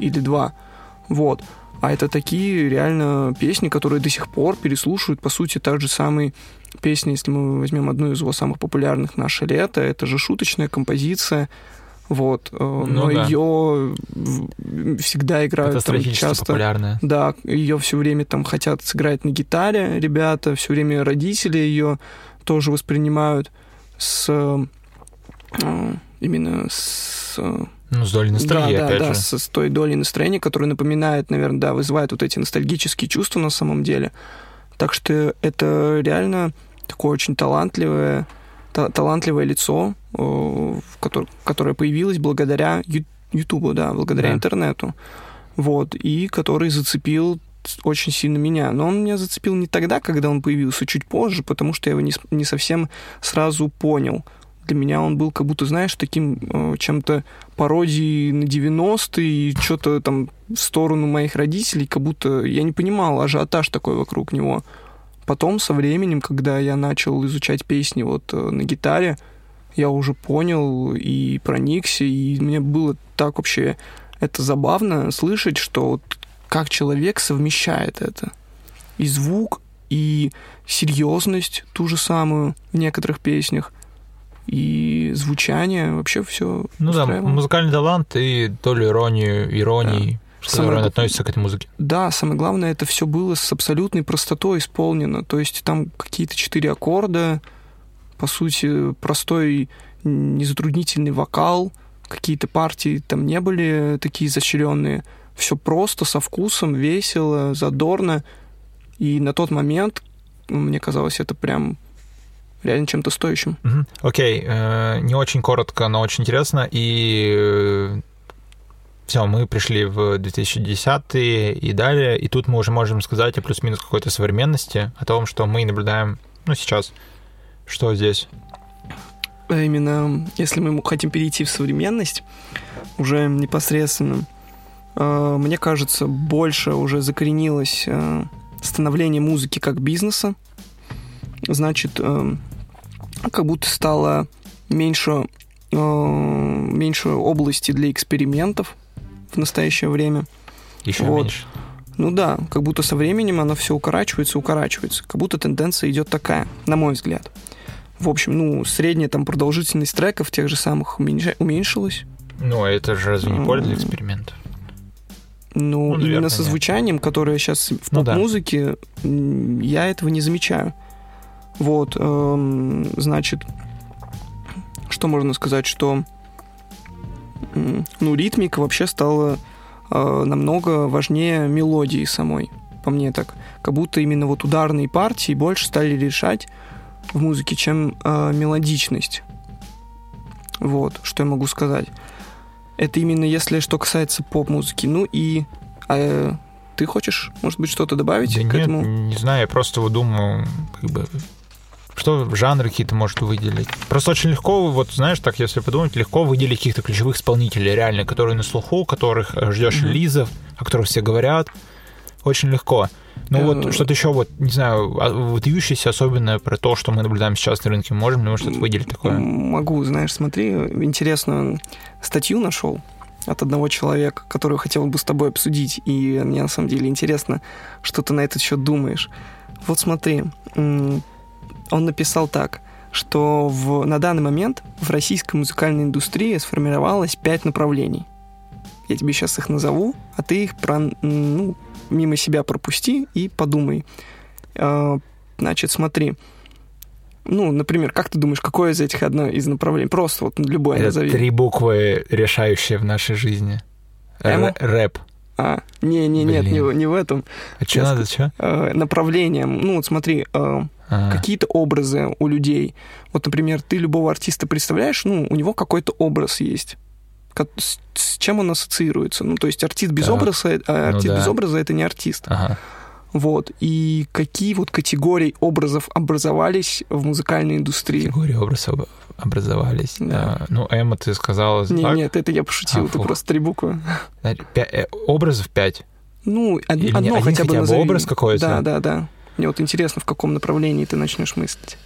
или два. Вот. А это такие реально песни, которые до сих пор переслушивают, по сути, так же самые песни, если мы возьмем одну из его самых популярных «Наше лето», это же шуточная композиция, вот, э, ну, но да. ее всегда играют там часто. популярная. Да, ее все время там хотят сыграть на гитаре, ребята, все время родители ее тоже воспринимают с э, именно с ну, с долей настроения, да, опять да, же. Да, с, с той долей настроения, которая напоминает, наверное, да, вызывает вот эти ностальгические чувства на самом деле. Так что это реально такое очень талантливое, та, талантливое лицо, э, которое, которое появилось благодаря Ютубу, да, благодаря да. интернету. Вот, и который зацепил очень сильно меня. Но он меня зацепил не тогда, когда он появился, чуть позже, потому что я его не, не совсем сразу понял для меня он был как будто, знаешь, таким э, чем-то пародией на 90-е и что-то там в сторону моих родителей, как будто я не понимал ажиотаж такой вокруг него. Потом, со временем, когда я начал изучать песни вот э, на гитаре, я уже понял и проникся, и мне было так вообще это забавно слышать, что вот как человек совмещает это. И звук, и серьезность ту же самую в некоторых песнях, и звучание, вообще все Ну да, музыкальный талант и долю иронию, иронии, да. с которой он относится к этой музыке. Да, самое главное, это все было с абсолютной простотой исполнено. То есть там какие-то четыре аккорда, по сути, простой, незатруднительный вокал, какие-то партии там не были такие изощренные. Все просто, со вкусом, весело, задорно. И на тот момент, мне казалось, это прям реально чем-то стоящим. Окей, okay. э, не очень коротко, но очень интересно. И э, все, мы пришли в 2010 и далее, и тут мы уже можем сказать о плюс-минус какой-то современности, о том, что мы наблюдаем, ну, сейчас. Что здесь? А Именно если мы хотим перейти в современность, уже непосредственно, э, мне кажется, больше уже закоренилось э, становление музыки как бизнеса. Значит, как будто стало меньше, э, меньше области для экспериментов в настоящее время. Еще Вот. меньше. Ну да, как будто со временем оно все укорачивается, укорачивается. Как будто тенденция идет такая, на мой взгляд. В общем, ну, средняя там продолжительность треков тех же самых уменьша- уменьшилась. Ну, а это же разве не поле для эксперимента? Ну, Ну, именно наверное, со нет. звучанием, которое сейчас в Ну да. поп-музыке, я этого не замечаю. Вот, эм, значит, что можно сказать, что ну, ритмика вообще стала э, намного важнее мелодии самой, по мне так. Как будто именно вот ударные партии больше стали решать в музыке, чем э, мелодичность. Вот, что я могу сказать. Это именно если что касается поп-музыки. Ну и а, ты хочешь, может быть, что-то добавить Да к нет, этому? не знаю, я просто вот думаю, как бы, что жанры какие-то может выделить. Просто очень легко, вот знаешь, так если подумать, легко выделить каких-то ключевых исполнителей, реально, которые на слуху, которых э, ждешь релизов, о которых все говорят. Очень легко. Ну вот что-то еще, вот, не знаю, а, выдающееся, особенно про то, что мы наблюдаем сейчас на рынке, можем ли мы что-то выделить такое? Могу, знаешь, смотри, интересную статью нашел от одного человека, которую хотел бы с тобой обсудить, и мне на самом деле интересно, что ты на этот счет думаешь. Вот смотри, он написал так, что в, на данный момент в российской музыкальной индустрии сформировалось пять направлений. Я тебе сейчас их назову, а ты их про, ну, мимо себя пропусти и подумай. Э, Значит, смотри. Ну, например, как ты думаешь, какое из этих одно из направлений? Просто вот любое Это назови. три буквы, решающие в нашей жизни. Р- рэп. А, не, не, нет, не, Блин. в- не в этом. А что надо, что? Э, направлением. Ну, вот смотри, э, какие-то образы у людей. Вот, например, ты любого артиста представляешь, ну, у него какой-то образ есть. С, с чем он ассоциируется? Ну, то есть артист без Так. образа, э, артист да. без образа это не артист. Ага. Вот. И какие вот категории образов образовались в музыкальной индустрии? Категории образов образовались. Да. А, ну, Эмма, ты сказала Не, так. нет, это я пошутил, А, это фух. просто три буквы. Пя- э, Образов пять. Ну, од- Или одно хотя бы хотя бы назови. образ какой-то? Да, да, да. Мне вот интересно, в каком направлении ты начнешь мыслить.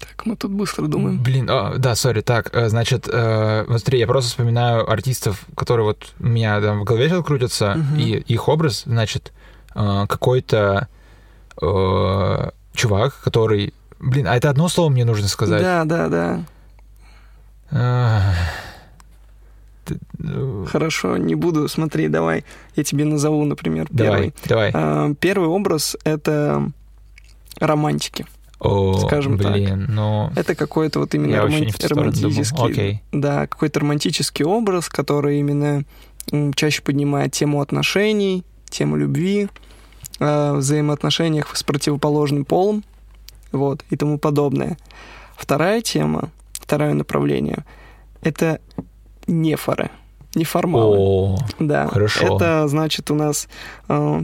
Так, мы тут быстро думаем. Блин, а, да, сори, так, э, значит, э, смотри, я просто вспоминаю артистов, которые вот у меня там в голове сейчас крутятся, Мгм. и их образ, значит, э, какой-то э, чувак, который... Блин, а это одно слово мне нужно сказать? Да, да, да. Э, Хорошо, не буду. Смотри, давай, я тебе назову, например, Давай, первый. давай. А, Первый образ — это романтики. О, скажем так. блин, ну... Это какой-то вот именно Я вообще роман- не в ту сторону думал. романтический... Окей. Да, какой-то романтический образ, который именно чаще поднимает тему отношений, тему любви, э, взаимоотношениях с противоположным полом, вот, и тому подобное. Вторая тема, второе направление — это нефоры, неформалы. О, Да, Хорошо. это значит у нас э,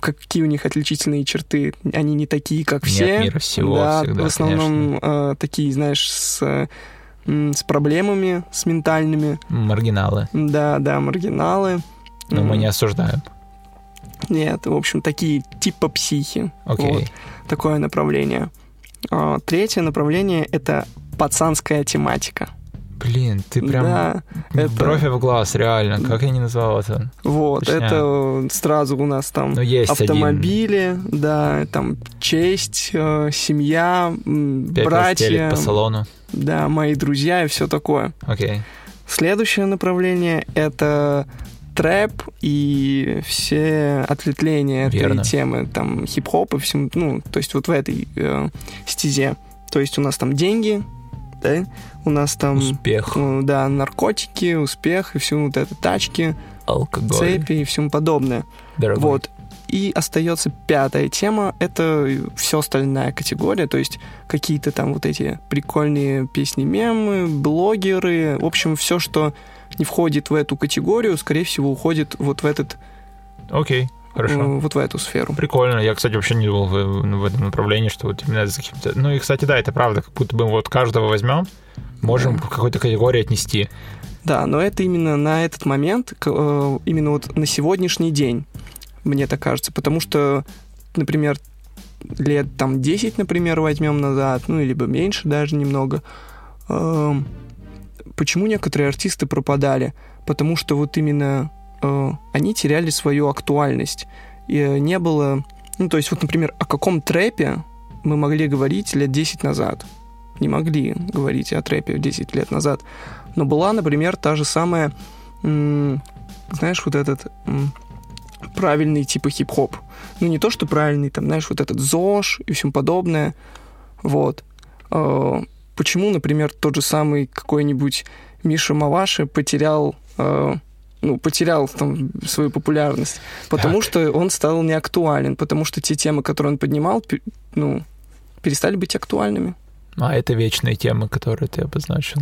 какие у них отличительные черты. Они не такие, как Нет все. мира всего да, всегда, в основном э, такие, знаешь, с, с проблемами, с ментальными. маргиналы. Да, да, маргиналы. Но мы не осуждаем. Нет, в общем, такие типа психи. Окей. Вот, такое направление. А, Третье направление — это пацанская тематика. Блин, ты прям Да, это- бровь в глаз, реально. Как я не назвал это? вот, Точняк. это сразу у нас там Ну, есть автомобили, да, там честь, э, семья, один. Пепел братья, по салону. да, мои друзья и все такое. Окей. Следующее направление это трэп и все ответвления этой Верно. темы, там хип-хоп и всем, ну, то есть вот в этой э, стезе. То есть у нас там деньги, да, у нас там, Успех, э, да, наркотики, успех и все вот это, тачки, алкоголь, цепи и всему подобное. дорогой. Вот. и остается пятая тема, это все остальная категория, то есть какие-то там вот эти прикольные песни-мемы, блогеры, в общем, все, что не входит в эту категорию, скорее всего, уходит вот в этот... Окей. Хорошо. э, Вот в эту сферу. Прикольно. Я, кстати, вообще не думал в, в этом направлении, что вот именно за каким-то... Ну и, кстати, да, это правда. Как будто бы вот каждого возьмем, можем Да. к какой-то категории отнести. Да, но это именно на этот момент, э, именно вот на сегодняшний день, мне так кажется, потому что, например, лет там 10, например, возьмем назад, ну, либо меньше даже немного, эм, почему некоторые артисты пропадали? Потому что вот именно они теряли свою актуальность. И э, не было... Ну, то есть вот, например, о каком трэпе мы могли говорить лет 10 назад? Не могли говорить о трэпе 10 лет назад. Но была, например, та же самая, знаешь, вот этот правильный типа хип-хоп. Ну, не то, что правильный, там, знаешь, вот этот ЗОЖ и всем подобное. Вот. Э, Почему, например, тот же самый какой-нибудь Миша Маваши потерял, э, ну, потерял там свою популярность? Потому Так. что он стал неактуален, потому что те темы, которые он поднимал, ну, перестали быть актуальными. А это вечные темы, которые ты обозначил.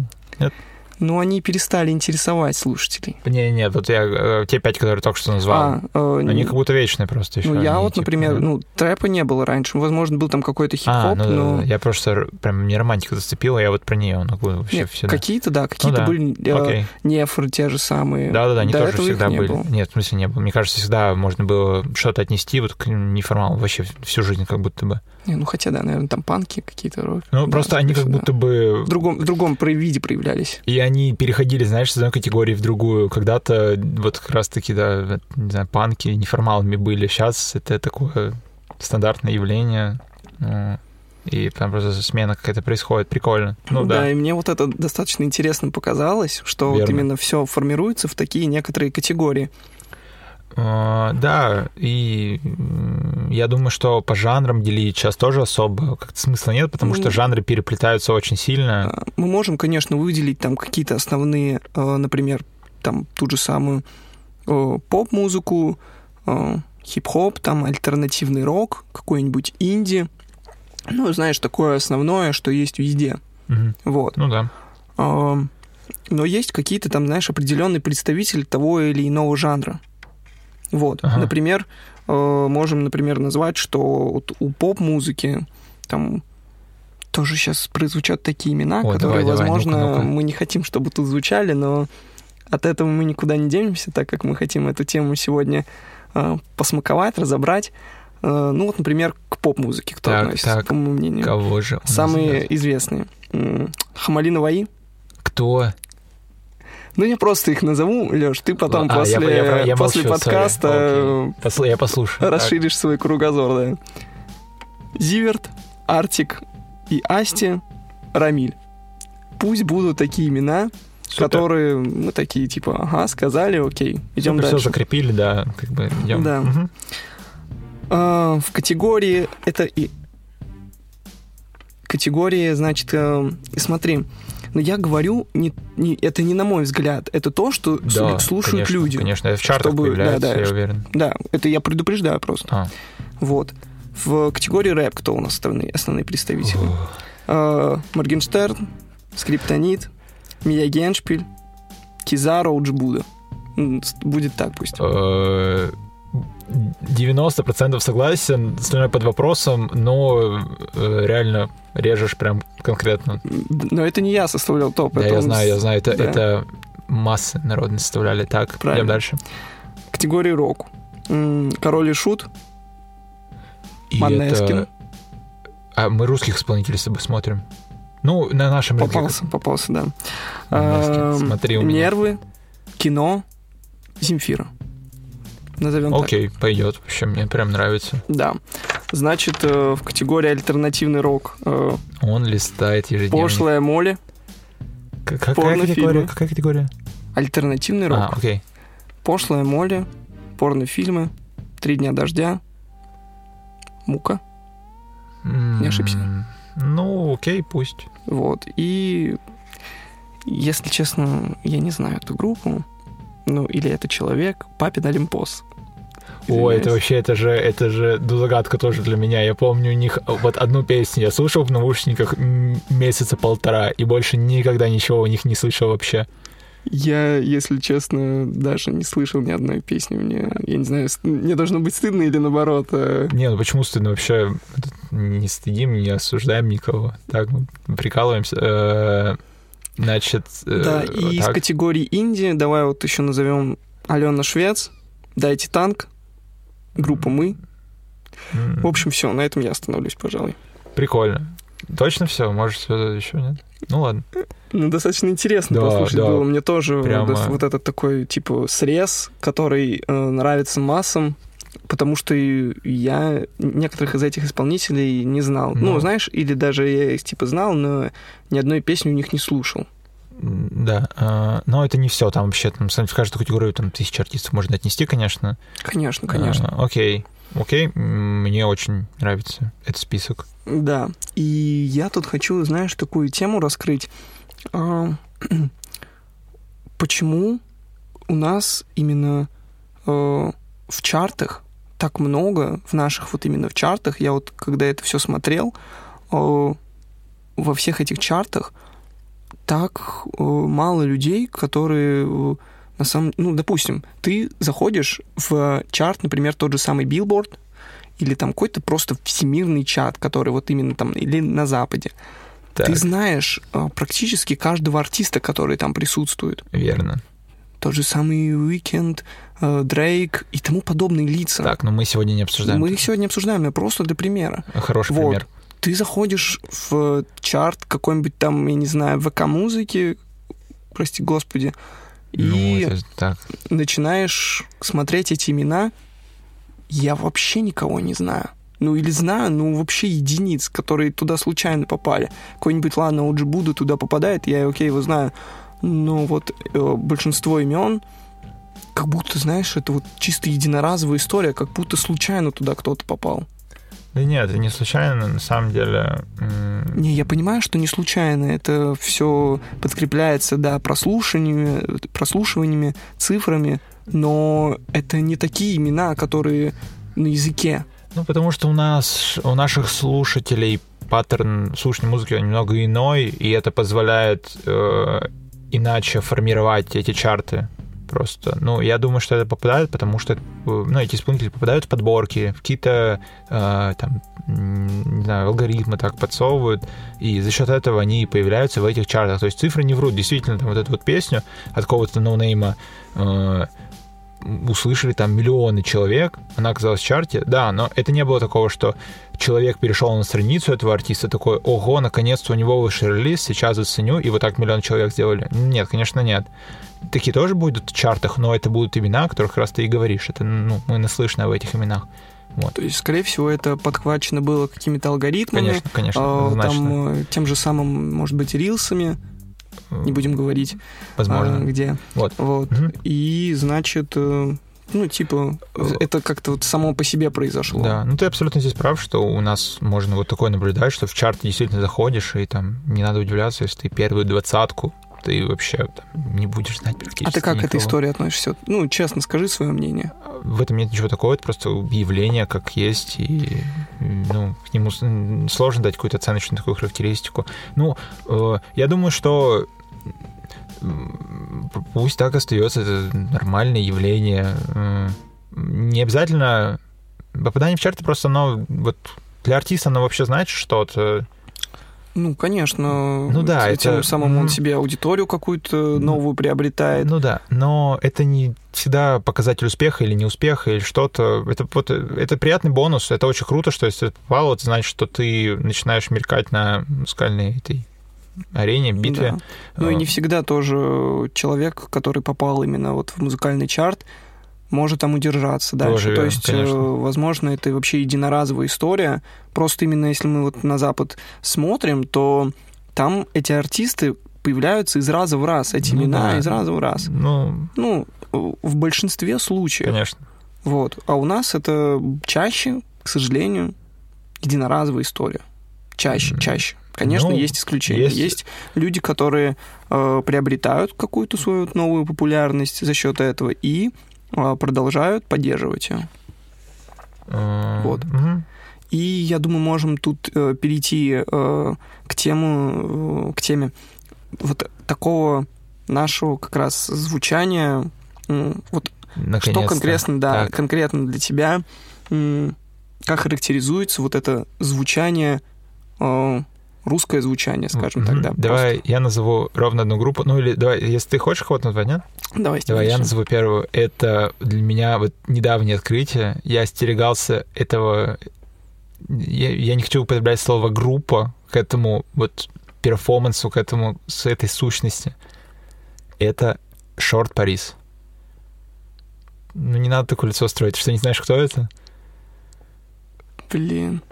Ну, они перестали интересовать слушателей. Не-не, вот я э, те пять, которые только что назвал, А, э, они как будто вечные просто еще. Ну, я они, вот, типа, например, ну, трэпа не было раньше. Возможно, был там какой-то А, хип-хоп, ну да, но... да, я просто прям не романтика зацепила, я вот про нее могу вообще Нет, всегда. какие-то, да, какие-то да. были э, Окей. нефры те же самые. Да-да-да, они До тоже всегда были. было. Нет, в смысле не было. Мне кажется, всегда можно было что-то отнести вот к неформалу вообще всю жизнь как будто бы. Не, ну, хотя, да, наверное, там панки какие-то. рок. Ну, Да, просто они как да. будто бы... В другом, в другом виде проявлялись. И они переходили, знаешь, с одной категории в другую. Когда-то вот как раз-таки, да, не знаю, панки неформалами были. Сейчас это такое стандартное явление. Ну, И там просто смена какая-то происходит. Прикольно. Ну да. и мне вот это достаточно интересно показалось, что вот Верно. именно все формируется в такие некоторые категории. А, Да, и я думаю, что по жанрам делить сейчас тоже особо как-то смысла нет, потому что Ну, жанры переплетаются очень сильно. А, Мы можем, конечно, выделить там какие-то основные, э, например, там ту же самую поп-музыку, хип-хоп, там альтернативный рок, какой-нибудь инди. Ну, знаешь, такое основное, что есть везде. Мгм. Вот. Ну да. А, Но есть какие-то там, знаешь, определенные представители того или иного жанра. Вот. Ага. Например, э, можем, например, назвать, что вот у поп-музыки там тоже сейчас прозвучат такие имена, О, которые, давай, давай, возможно, ну-ка, ну-ка. мы не хотим, чтобы тут звучали, но от этого мы никуда не денемся, так как мы хотим эту тему сегодня э, посмаковать, разобрать. Э, ну вот, например, к поп-музыке кто Так, относится, так. по моему мнению. Кого же? Самые известные. Хамали Наваи. Кто? Ну, я просто их назову, Леш, ты потом А, я- после, я- я после молчу, подкаста sorry. Посл- Я послушаю. расширишь свой кругозор, да. Зиверт, Артик и Асти, Рамиль. Пусть будут такие имена, Так, супер. которые мы такие, типа, ага, сказали, окей, идем Супер, дальше. Все закрепили, да, как бы идем. Да. Мгм. А, в категории это и категории, значит, э, смотри, но я говорю, не, не- это не на мой взгляд, это то, что Да, слу- слушают конечно, люди. Конечно, это в чартах Чтобы- появляется, да, да, я уверен. Да, это я предупреждаю просто. А. Вот. В категории рэп кто у нас основные, основные представители? Ух. Э, Моргенштерн, Скриптонит, Мия Геншпиль, Кизаро, Уджбуда. М, с- Будет так пусть. Э, 90% согласен, остальное под вопросом, но э, реально режешь прям конкретно. Но это не я составлял топ. Да, я знаю, я знаю, это, да. это массы народные составляли. Так, Правильно. идем дальше. Категории рок. Король и Шут, И Måneskin. это- А мы русских исполнителей с тобой смотрим. Ну, на нашем рынке. попался, попался, да. Эм, смотри у меня. Нервы, кино, Земфира. Назовем так. Окей, пойдет. Вообще, мне прям нравится. Да. Значит, э, в категории альтернативный рок э, Он листает ежедневно. пошлая моли, Какая категория? Какая категория? альтернативный рок. А, окей. Пошлая моли, порнофильмы, Три дня дождя, Мука. Не ошибся? Ну, окей, пусть. Вот. И, если честно, я не знаю эту группу, ну, или это человек, Папин Олимпос. О, это вообще, это же, это же ну, загадка тоже для меня. Я помню у них вот одну песню я слушал в наушниках месяца полтора, и больше никогда ничего у них не слышал вообще. Я, если честно, даже не слышал ни одной песни. Мне, я не знаю, мне должно быть стыдно или наоборот. А... Не, ну почему стыдно? Вообще не стыдим, не осуждаем никого. Так, мы прикалываемся. Э, значит... Э, да, и так. из категории инди давай вот еще назовем Алена Швец, Дайте танк, группа Мы. В общем, все, на этом я остановлюсь, пожалуй. Прикольно. Точно все? Может, все еще нет? Ну ладно. Ну, достаточно интересно да, послушать да. было. Мне тоже Прямо... вот этот такой, типа, срез, который э, нравится массам, потому что я некоторых из этих исполнителей не знал. Ну, ну знаешь, или даже я их, типа, знал, но ни одной песни у них не слушал. Да, а, но это не все. Там вообще там, в каждую категорию там тысячи артистов можно отнести, конечно. Конечно, конечно. А, окей, окей, мне очень нравится этот список. Да, и я тут хочу, знаешь, такую тему раскрыть. А, почему у нас именно в чартах так много, в наших вот именно в чартах, я вот когда это все смотрел, во всех этих чартах так э, мало людей, которые э, на самом... Ну, допустим, ты заходишь в чарт, например, тот же самый Billboard, или там какой-то просто всемирный чат, который вот именно там, или на Западе. Так. Ты знаешь э, практически каждого артиста, который там присутствует. Верно. Тот же самый Weekend, Дрейк и тому подобные лица. Так, но мы сегодня не обсуждаем. Мы их сегодня обсуждаем, но просто для примера. Хороший вот. пример ты заходишь в чарт какой-нибудь там, я не знаю, ВК-музыки, прости господи, ну, и так. начинаешь смотреть эти имена, я вообще никого не знаю. Ну, или знаю, ну, вообще единиц, которые туда случайно попали. Какой-нибудь, ладно, Буду туда попадает, я, окей, его знаю. Но вот э, большинство имен, как будто, знаешь, это вот чисто единоразовая история, как будто случайно туда кто-то попал. Да нет, это не случайно, на самом деле. Не, я понимаю, что не случайно. Это все подкрепляется, да, прослушиваниями, прослушиваниями, цифрами, но это не такие имена, которые на языке. Ну, потому что у нас, у наших слушателей паттерн слушания музыки немного иной, и это позволяет э, иначе формировать эти чарты просто. Ну, я думаю, что это попадает, потому что, ну, эти исполнители попадают в подборки, в какие-то, э, там, не знаю, алгоритмы так подсовывают, и за счет этого они появляются в этих чартах. То есть цифры не врут. Действительно, там вот эту вот песню от какого-то ноунейма э, услышали там миллионы человек, она оказалась в чарте, да, но это не было такого, что человек перешел на страницу этого артиста, такой, ого, наконец-то у него вышел релиз, сейчас заценю, и вот так миллион человек сделали. Нет, конечно, нет такие тоже будут в чартах, но это будут имена, о которых раз ты и говоришь. Это, ну, мы наслышаны об этих именах. Вот. То есть, скорее всего, это подхвачено было какими-то алгоритмами. Конечно, конечно, э, Там, тем же самым, может быть, рилсами, не будем говорить. Возможно. Э, где. Вот. вот. Угу. И, значит, э, ну, типа, это как-то вот само по себе произошло. Да, ну ты абсолютно здесь прав, что у нас можно вот такое наблюдать, что в чарт действительно заходишь, и там не надо удивляться, если ты первую двадцатку ты вообще там, не будешь знать практически А ты как никого. к этой истории относишься? Ну, честно, скажи свое мнение. В этом нет ничего такого, это просто явление, как есть, и ну, к нему сложно дать какую-то оценочную такую характеристику. Ну, э, я думаю, что пусть так остается, это нормальное явление. Не обязательно попадание в чарты просто оно вот для артиста оно вообще значит что-то. Ну, конечно. Ну да, тем это... самым он себе аудиторию какую-то новую приобретает. Ну да, но это не всегда показатель успеха или неуспеха или что-то. Это, вот, это приятный бонус. Это очень круто, что если ты попал, это значит, что ты начинаешь мелькать на музыкальной этой арене, битве. Да. Ну и не всегда тоже человек, который попал именно вот в музыкальный чарт, может там удержаться дальше. Тоже, То есть, конечно. возможно, это вообще единоразовая история. Просто именно если мы вот на Запад смотрим, то там эти артисты появляются из раза в раз, эти ну, имена да. из раза в раз. Ну, ну, в большинстве случаев. Конечно. Вот. А у нас это чаще, к сожалению, единоразовая история. Чаще, чаще. Конечно, ну, есть исключения. Есть... есть люди, которые э, приобретают какую-то свою новую популярность за счет этого и продолжают поддерживать ее. Э, Вот. мгм. И я думаю, можем тут э, перейти э, к тему, э, к теме вот такого нашего как раз звучания. М, Вот что конкретно, да, Так. конкретно для тебя, м, как характеризуется вот это звучание, э, русское звучание, скажем так, Мгм. да. Давай я назову ровно одну группу. Ну или давай, если ты хочешь нет? просто. Давай, Давай, я назову первую. Это для меня вот недавнее открытие. Я остерегался этого... Я, я не хочу употреблять слово «группа» к этому вот перформансу, к этому, с этой сущности. Это Шорт Парис. Ну, не надо такое лицо строить. Что, не знаешь, кто это? Блин.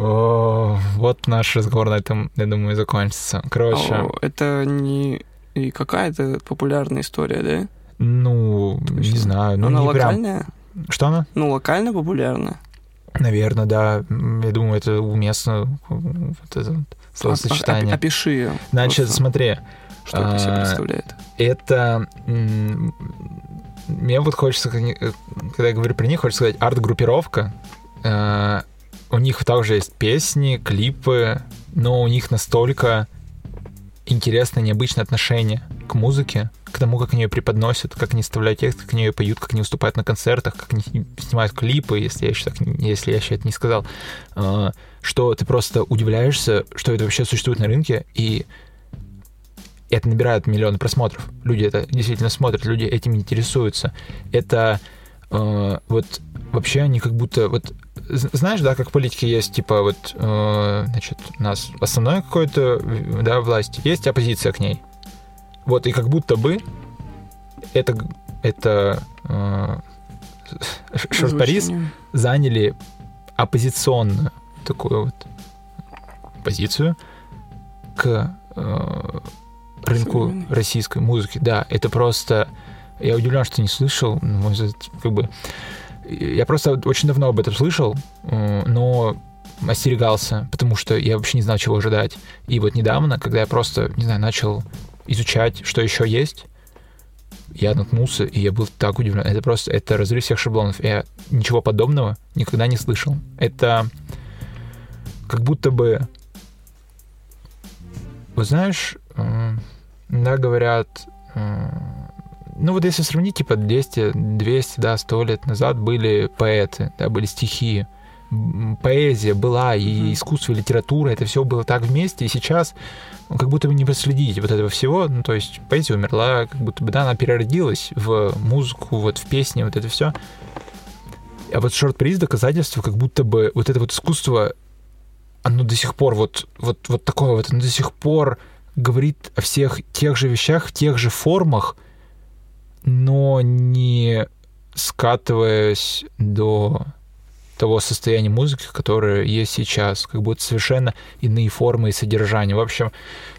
О, вот наш разговор на этом, я думаю, закончится. Короче, О, это не и какая-то популярная история, да? ну, не Точно. знаю. Ну, она не прям... локальная? Что она? Ну, локально популярная. Наверное, да. Я думаю, это уместно, вот это вот словосочетание. Опи- опиши ее. Значит, просто, смотри, Что это из себя а, представляет? это... Мне вот хочется, э, когда я говорю про них, хочется сказать арт-группировка. У них также есть песни, клипы, но у них настолько интересное, необычное отношение к музыке, к тому, как они ее преподносят, как они вставляют текст, как они ее поют, как они выступают на концертах, как они снимают клипы, если я еще, так, если я еще это не сказал, э, что ты просто удивляешься, что это вообще существует на рынке, и это набирает миллионы просмотров. Люди это действительно смотрят, люди этим интересуются. Это э, вот вообще они как будто вот знаешь, да, как в политике есть типа вот э, значит у нас основной какой-то э, да власть, есть оппозиция к ней. Вот и как будто бы это это э, Шорт Парис заняли оппозиционную такую вот позицию к э, рынку Современной. российской музыки. Да, это просто... Я удивлен, что не слышал. мой взгляд, как бы... Я просто очень давно об этом слышал, но остерегался, потому что я вообще не знал, чего ожидать. И вот недавно, когда я просто, не знаю, начал изучать, что еще есть, я наткнулся, и я был так удивлен. Это просто, это разрыв всех шаблонов. Я ничего подобного никогда не слышал. Это как будто бы... Вот знаешь, да, говорят... Ну вот если сравнить, типа 200, 200, да, 100 лет назад были поэты, да, были стихи, поэзия была, и Мгм. искусство, и литература, это все было так вместе, и сейчас ну, как будто бы не проследить вот этого всего, ну, то есть поэзия умерла, как будто бы, да, она переродилась в музыку, вот в песни, вот это все. А вот шорт-приз доказательство, как будто бы вот это вот искусство, оно до сих пор вот, вот, вот такое вот, оно до сих пор говорит о всех тех же вещах, в тех же формах, но не скатываясь до того состояния музыки, которое есть сейчас, как будто совершенно иные формы и содержания. В общем,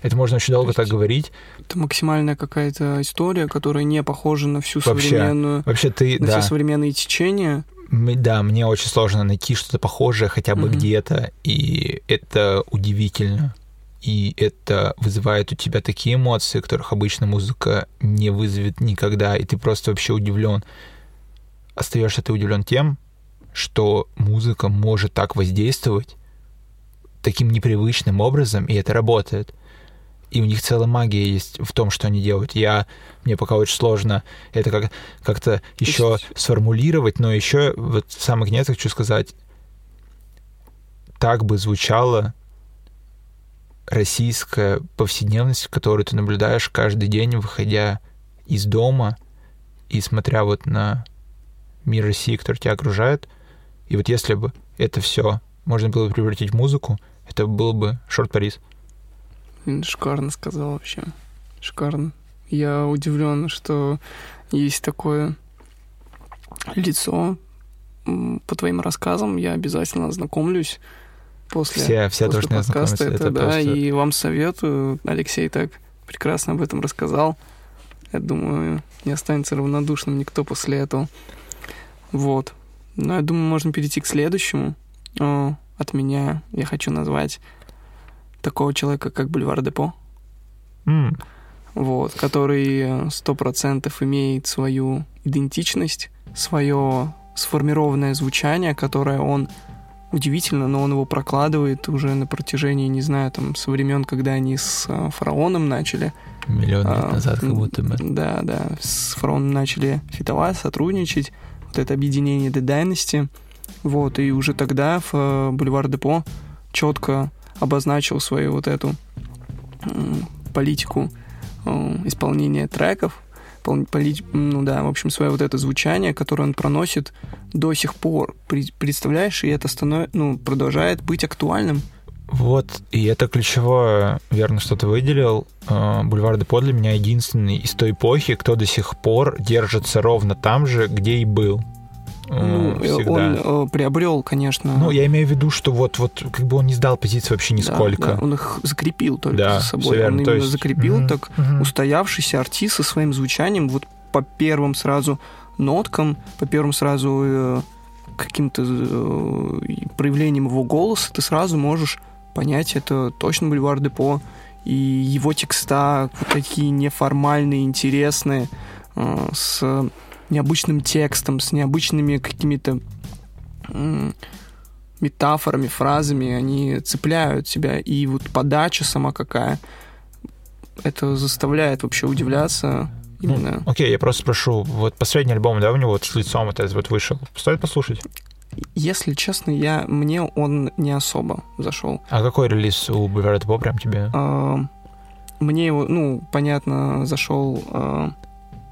это можно очень долго так говорить. Это максимальная какая-то история, которая не похожа на всю Вообще, современную... Вообще ты, На да, все современные течения. Да, мне очень сложно найти что-то похожее хотя бы Мгм. где-то, и это удивительно. И это вызывает у тебя такие эмоции, которых обычно музыка не вызовет никогда, и ты просто вообще удивлен. Остаешься ты удивлен тем, что музыка может так воздействовать таким непривычным образом, и это работает. И у них целая магия есть в том, что они делают. Я мне пока очень сложно это как как-то еще сформулировать, но еще вот в самый конец хочу сказать, так бы звучала российская повседневность, которую ты наблюдаешь каждый день, выходя из дома и смотря вот на мир России, который тебя окружает. И вот если бы это все можно было бы превратить в музыку, это был бы Шорт Парис. Шикарно сказал вообще. Шикарно. Я удивлен, что есть такое лицо. По твоим рассказам я обязательно ознакомлюсь после, Все, все после должны подкаста. Это, Это да, просто... и вам советую. Алексей так прекрасно об этом рассказал. Я думаю, не останется равнодушным никто после этого. Вот. Но я думаю, можно перейти к следующему. О, от меня я хочу назвать такого человека, как Бульвар Депо. М, вот, который сто процентов имеет свою идентичность, свое сформированное звучание, которое он удивительно, но он его прокладывает уже на протяжении, не знаю, там, со времен, когда они с а, фараоном начали. Миллион лет а, назад как будто бы. Да, да. С фараоном начали фитовать, сотрудничать. Вот это объединение The Dynasty. Вот, и уже тогда в uh, Бульвар Депо четко обозначил свою вот эту политику uh, исполнения треков, полить, ну да, в общем, свое вот это звучание, которое он проносит до сих пор. Представляешь, и это становится, ну, продолжает быть актуальным. Вот, и это ключевое, верно, что ты выделил. А, Бульвар Депо для меня единственный из той эпохи, кто до сих пор держится ровно там же, где и был. Ну, всегда. он э, приобрел, конечно. Ну, я имею в виду, что вот, вот как бы он не сдал позиции вообще нисколько. Да, да, он их закрепил только да, за собой. Верно. Он именно есть... закрепил угу, так угу. устоявшийся артист со своим звучанием вот по первым сразу ноткам, по первым сразу э, каким-то э, проявлением его голоса ты сразу можешь понять, это точно Бульвар Депо. И его текста вот такие неформальные, интересные, э, с необычным текстом, с необычными какими-то метафорами, фразами, они цепляют себя. И вот подача сама какая, это заставляет вообще удивляться. Ну, именно. Ну, окей, я просто спрошу, вот последний альбом, да, у него вот с лицом вот этот вот вышел. Стоит послушать? Если честно, я, мне он не особо зашел. А какой релиз у Boulevard Pop прям тебе? А, мне его, ну, понятно, зашел а,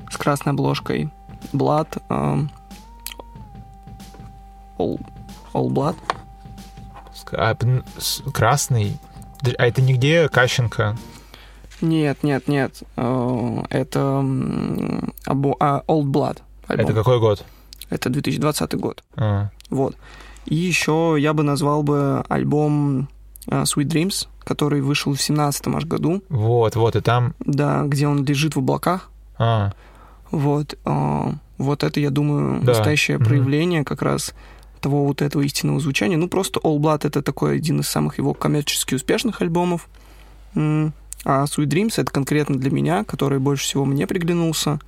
с красной обложкой Blood. Um, all, all Blood. А, красный? А это нигде Кащенко? Нет, нет, нет. Uh, это um, Old Blood. Альбом. Это какой год? Это 2020 год. А. Вот. И еще я бы назвал бы альбом uh, Sweet Dreams, который вышел в 17 аж году. Вот, вот, и там... Да, где он лежит в облаках. А. Вот, э, вот это, я думаю, да. настоящее mm-hmm. проявление как раз того вот этого истинного звучания. Ну, просто All Blood — это такой один из самых его коммерчески успешных альбомов. А Sweet Dreams — это конкретно для меня, который больше всего мне приглянулся.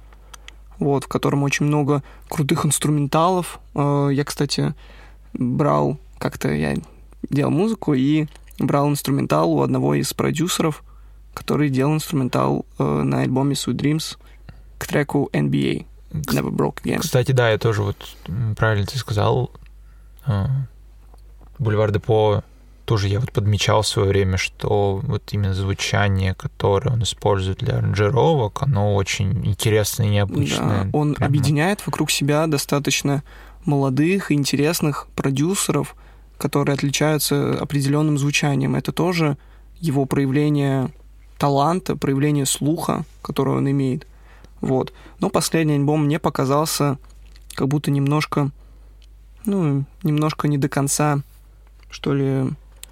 Вот, в котором очень много крутых инструменталов. Э, я, кстати, брал как-то, я делал музыку и брал инструментал у одного из продюсеров, который делал инструментал э, на альбоме Sweet Dreams — к треку NBA. Never Broke Again. Кстати, да, я тоже вот правильно ты сказал. А, Бульвар Депо тоже я вот подмечал в свое время, что вот именно звучание, которое он использует для аранжировок, оно очень интересное и необычное. Да, он Прямо. объединяет вокруг себя достаточно молодых и интересных продюсеров, которые отличаются определенным звучанием. Это тоже его проявление таланта, проявление слуха, которое он имеет. Вот. Но последний альбом мне показался как будто немножко, ну, немножко не до конца, что ли,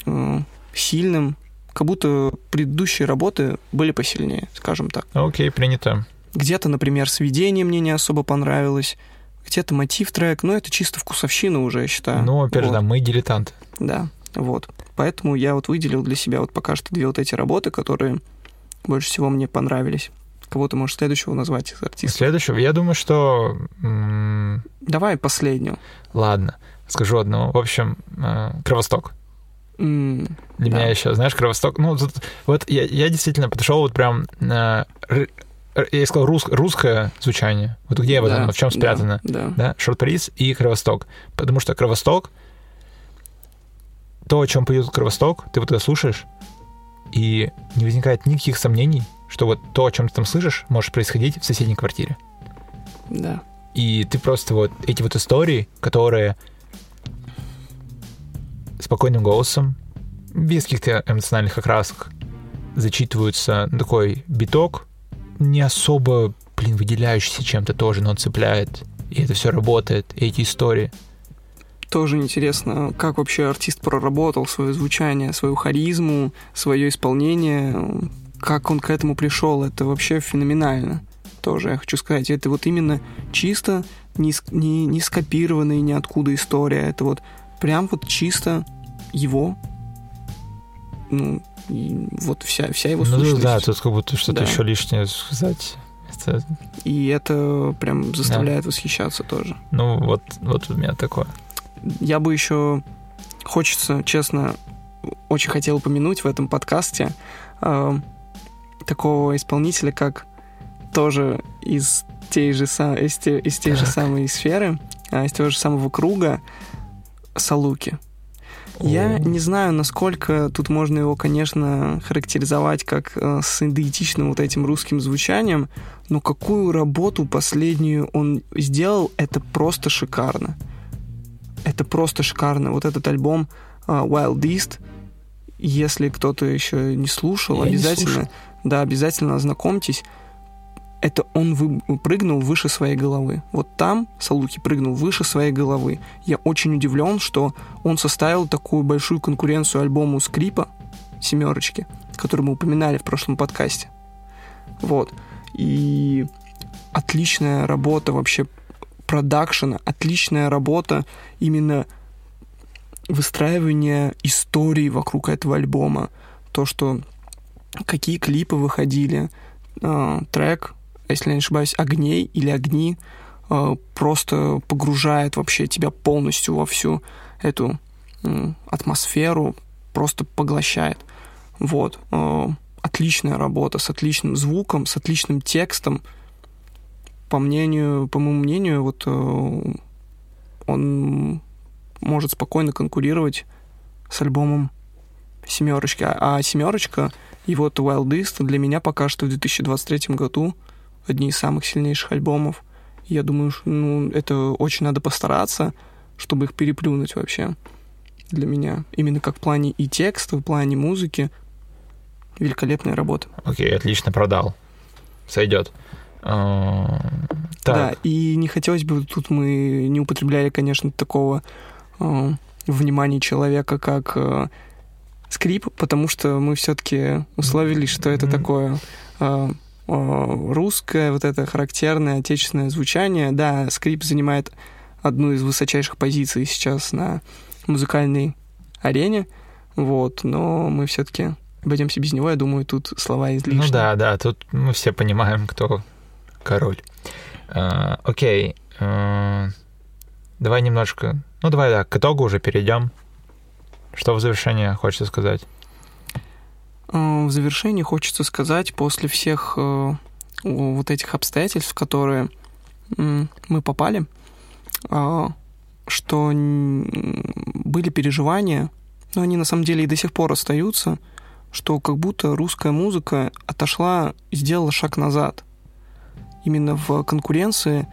э, сильным. Как будто предыдущие работы были посильнее, скажем так. Окей, okay, принято. Где-то, например, сведение мне не особо понравилось, где-то мотив трек, но это чисто вкусовщина уже, я считаю. Ну, опять вот. же, да, мы дилетанты. Да, вот. Поэтому я вот выделил для себя вот пока что две вот эти работы, которые больше всего мне понравились. Кого ты можешь следующего назвать из артистов? Следующего? Я думаю, что... Давай последнюю. Ладно, скажу одну. В общем, э, Кровосток. Mm, Для да. меня еще, знаешь, Кровосток... Ну, тут, вот я, я действительно подошел вот прям... Э, я сказал рус, русское звучание. Вот где да, в чем спрятано? Да, да. да? Шорт-приз и Кровосток. Потому что Кровосток, то, о чем поет Кровосток, ты вот это слушаешь, и не возникает никаких сомнений, что вот то, о чем ты там слышишь, может происходить в соседней квартире. Да. И ты просто вот эти вот истории, которые спокойным голосом, без каких-то эмоциональных окрасок, зачитываются такой биток, не особо, блин, выделяющийся чем-то тоже, но он цепляет. И это все работает, и эти истории. Тоже интересно, как вообще артист проработал свое звучание, свою харизму, свое исполнение, как он к этому пришел, это вообще феноменально. Тоже я хочу сказать, это вот именно чисто не, не, не скопированная ниоткуда история. Это вот прям вот чисто его ну, вот вся, вся его Ну сущность. да, тут как будто что-то Да. еще лишнее сказать. Это, И это прям заставляет восхищаться тоже. ну, вот, вот у меня такое. Я бы еще, хочется, честно, очень хотел упомянуть в этом подкасте э, такого исполнителя, как тоже из tej же, из, те- из той же самой сферы, а, из того же самого круга Салуки. Я не знаю, насколько тут можно его, конечно, характеризовать как э, с идентичным вот этим русским звучанием, но какую работу последнюю он сделал, это просто шикарно. Это просто шикарно. Вот этот альбом э, Wild East, если кто-то еще не слушал, Я не обязательно, слушал. да, обязательно ознакомьтесь. Это он вы- прыгнул выше своей головы. Вот там Салуки прыгнул выше своей головы. Я очень удивлен, что он составил такую большую конкуренцию альбому Скрипа «Семерочки», который мы упоминали в прошлом подкасте. Вот. И отличная работа вообще продакшена, отличная работа именно выстраивания истории вокруг этого альбома. То, что какие клипы выходили, э, трек, если я не ошибаюсь, «Огней» или «Огни», э, просто погружает вообще тебя полностью во всю эту атмосферу, просто поглощает. Вот. Э, Отличная работа с отличным звуком, с отличным текстом. По мнению, по моему мнению, вот э, он может спокойно конкурировать с альбомом семерочки. А, а семерочка и вот Wild East для меня пока что в 2023 году одни из самых сильнейших альбомов. Я думаю, что, ну, это очень надо постараться, чтобы их переплюнуть вообще для меня. Именно как в плане и текста, в плане музыки. Великолепная работа. Окей, отлично продал. Сойдет. А, Так, Да, и не хотелось бы, тут мы не употребляли, конечно, такого э, внимания человека, как э, скрип, потому что мы все-таки условились, что это Мгм. такое русское, вот это характерное отечественное звучание. Да, скрип занимает одну из высочайших позиций сейчас на музыкальной арене, вот, но мы все-таки обойдемся без него, я думаю, тут слова излишни. ну да, да, тут мы все понимаем, кто король. А, Окей. а, Давай немножко... Ну, давай, да, к итогу уже перейдем. Что в завершение хочется сказать? Э, В завершении хочется сказать, после всех э, вот этих обстоятельств, в которые мы попали, э, что были переживания, но они на самом деле и до сих пор остаются, что как будто русская музыка отошла, сделала шаг назад. Именно в конкуренции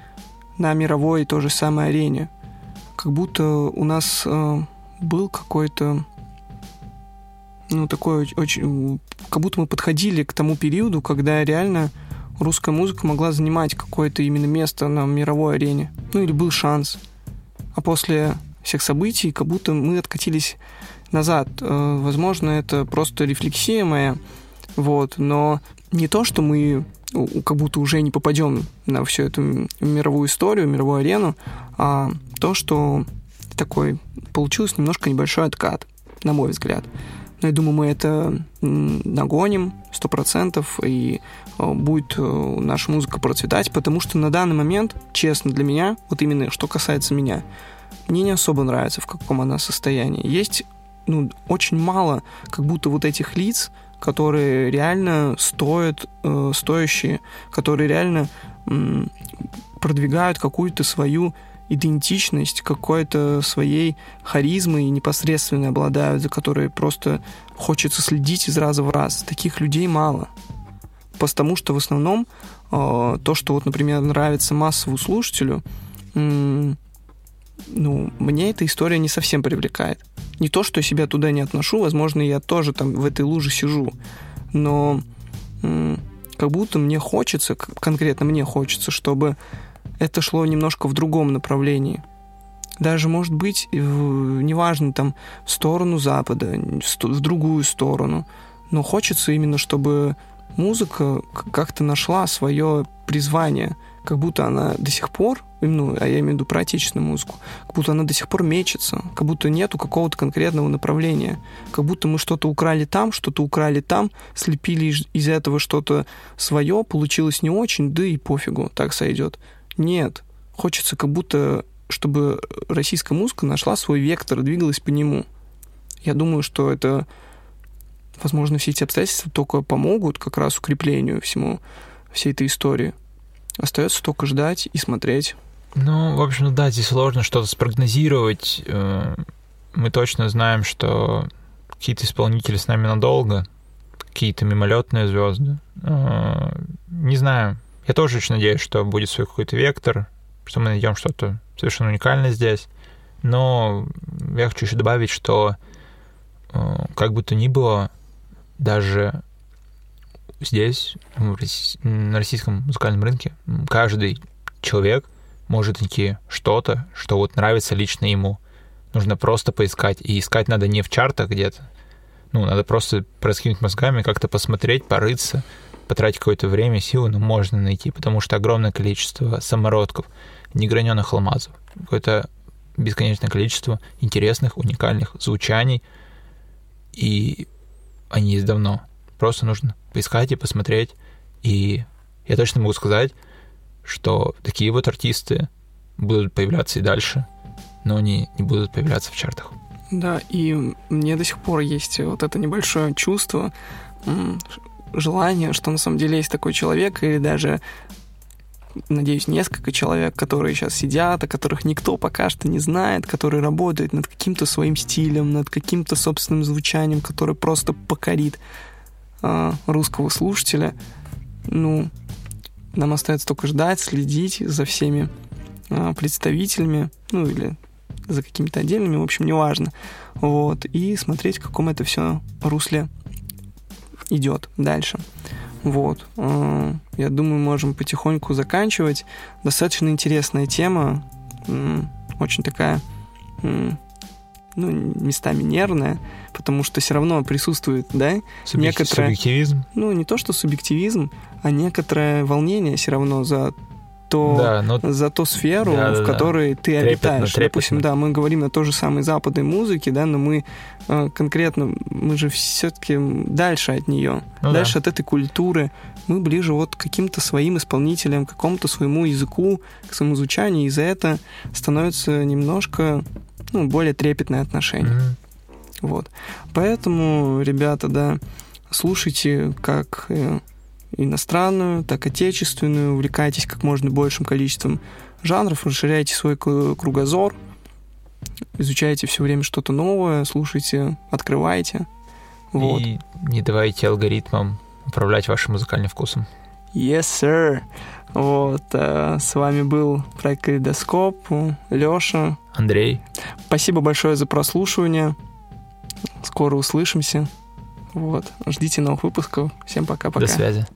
на мировой той же самой арене. Как будто у нас был какой-то ну, такой оч- очень... Как будто мы подходили к тому периоду, когда реально русская музыка могла занимать какое-то именно место на мировой арене. Ну, или был шанс. А после всех событий, как будто мы откатились назад. Э, Возможно, это просто рефлексия моя, вот, но не то, что мы как будто уже не попадем на всю эту мировую историю, мировую арену, а то, что такой получился немножко небольшой откат, на мой взгляд. Но я думаю, мы это нагоним сто процентов, и э, будет э, наша музыка процветать, потому что на данный момент, честно, для меня, вот именно что касается меня, мне не особо нравится, в каком она состоянии. Есть ну, очень мало как будто вот этих лиц, которые реально стоят, э, стоящие, которые реально м, продвигают какую-то свою идентичность, какой-то своей харизмой и непосредственно обладают, за которой просто хочется следить из раза в раз. Таких людей мало. Потому что в основном э, то, что вот, например, нравится массовому слушателю, м, ну, мне эта история не совсем привлекает. Не то, что я себя туда не отношу, возможно, я тоже там в этой луже сижу, но м, как будто мне хочется, конкретно мне хочется, чтобы это шло немножко в другом направлении. Даже, может быть, в- неважно, там, в сторону Запада, в другую сторону. Но хочется именно, чтобы музыка как-то нашла свое призвание. Как будто она до сих пор, ну, а я имею в виду про отечественную музыку, как будто она до сих пор мечется, как будто нету какого-то конкретного направления, как будто мы что-то украли там, что-то украли там, слепили из этого что-то свое, получилось не очень, да и пофигу, так сойдет. Нет, хочется как будто, чтобы российская музыка нашла свой вектор, двигалась по нему. Я думаю, что это, возможно, все эти обстоятельства только помогут как раз укреплению всему всей этой истории. Остается только ждать и смотреть. Ну, в общем, да, здесь сложно что-то спрогнозировать. Э, мы точно знаем, что какие-то исполнители с нами надолго, какие-то мимолетные звезды. Э, не знаю. Я тоже очень надеюсь, что будет свой какой-то вектор, что мы найдем что-то совершенно уникальное здесь. Но я хочу еще добавить, что э, как бы то ни было, даже здесь, на российском музыкальном рынке, каждый человек может найти что-то, что вот нравится лично ему. Нужно просто поискать. И искать надо не в чартах где-то. Ну, надо просто проскинуть мозгами, как-то посмотреть, порыться, потратить какое-то время, силы, но можно найти, потому что огромное количество самородков, неграненных алмазов, какое-то бесконечное количество интересных, уникальных звучаний, и они есть давно. Просто нужно поискать и посмотреть. И я точно могу сказать, что такие вот артисты будут появляться и дальше, но они не будут появляться в чартах. Да, и мне до сих пор есть вот это небольшое чувство, желание, что на самом деле есть такой человек, или даже, надеюсь, несколько человек, которые сейчас сидят, о которых никто пока что не знает, которые работают над каким-то своим стилем, над каким-то собственным звучанием, который просто покорит э, русского слушателя. Ну, нам остается только ждать, следить за всеми э, представителями, ну или за какими-то отдельными, в общем, неважно. Вот, и смотреть, в каком это все русле идет дальше. Вот. Э, я думаю, можем потихоньку заканчивать. Достаточно интересная тема, очень такая ну, местами нервная, потому что все равно присутствует, да, Субъек... некоторое... Субъективизм? Ну, не то, что субъективизм, а некоторое волнение все равно за то, да, но... за ту сферу, да, в да, которой да. ты трепетно, обитаешь. Трепетно. Допустим, да, мы говорим о той же самой западной музыке, да, но мы э, конкретно, мы же все-таки дальше от нее, ну, дальше да. от этой культуры. Мы ближе вот к каким-то своим исполнителям, к какому-то своему языку, к своему звучанию, и за это становится немножко ну, более трепетное отношение. Mm-hmm. Вот. Поэтому, ребята, да, слушайте как э, иностранную, так и отечественную, увлекайтесь как можно большим количеством жанров, расширяйте свой кругозор, изучайте все время что-то новое, слушайте, открывайте. Вот. И не давайте алгоритмам управлять вашим музыкальным вкусом. Yes, sir. Вот, э, с вами был проект Калейдоскоп, Лёша. Андрей. Спасибо большое за прослушивание. Скоро услышимся. Вот. Ждите новых выпусков. Всем пока-пока. До связи.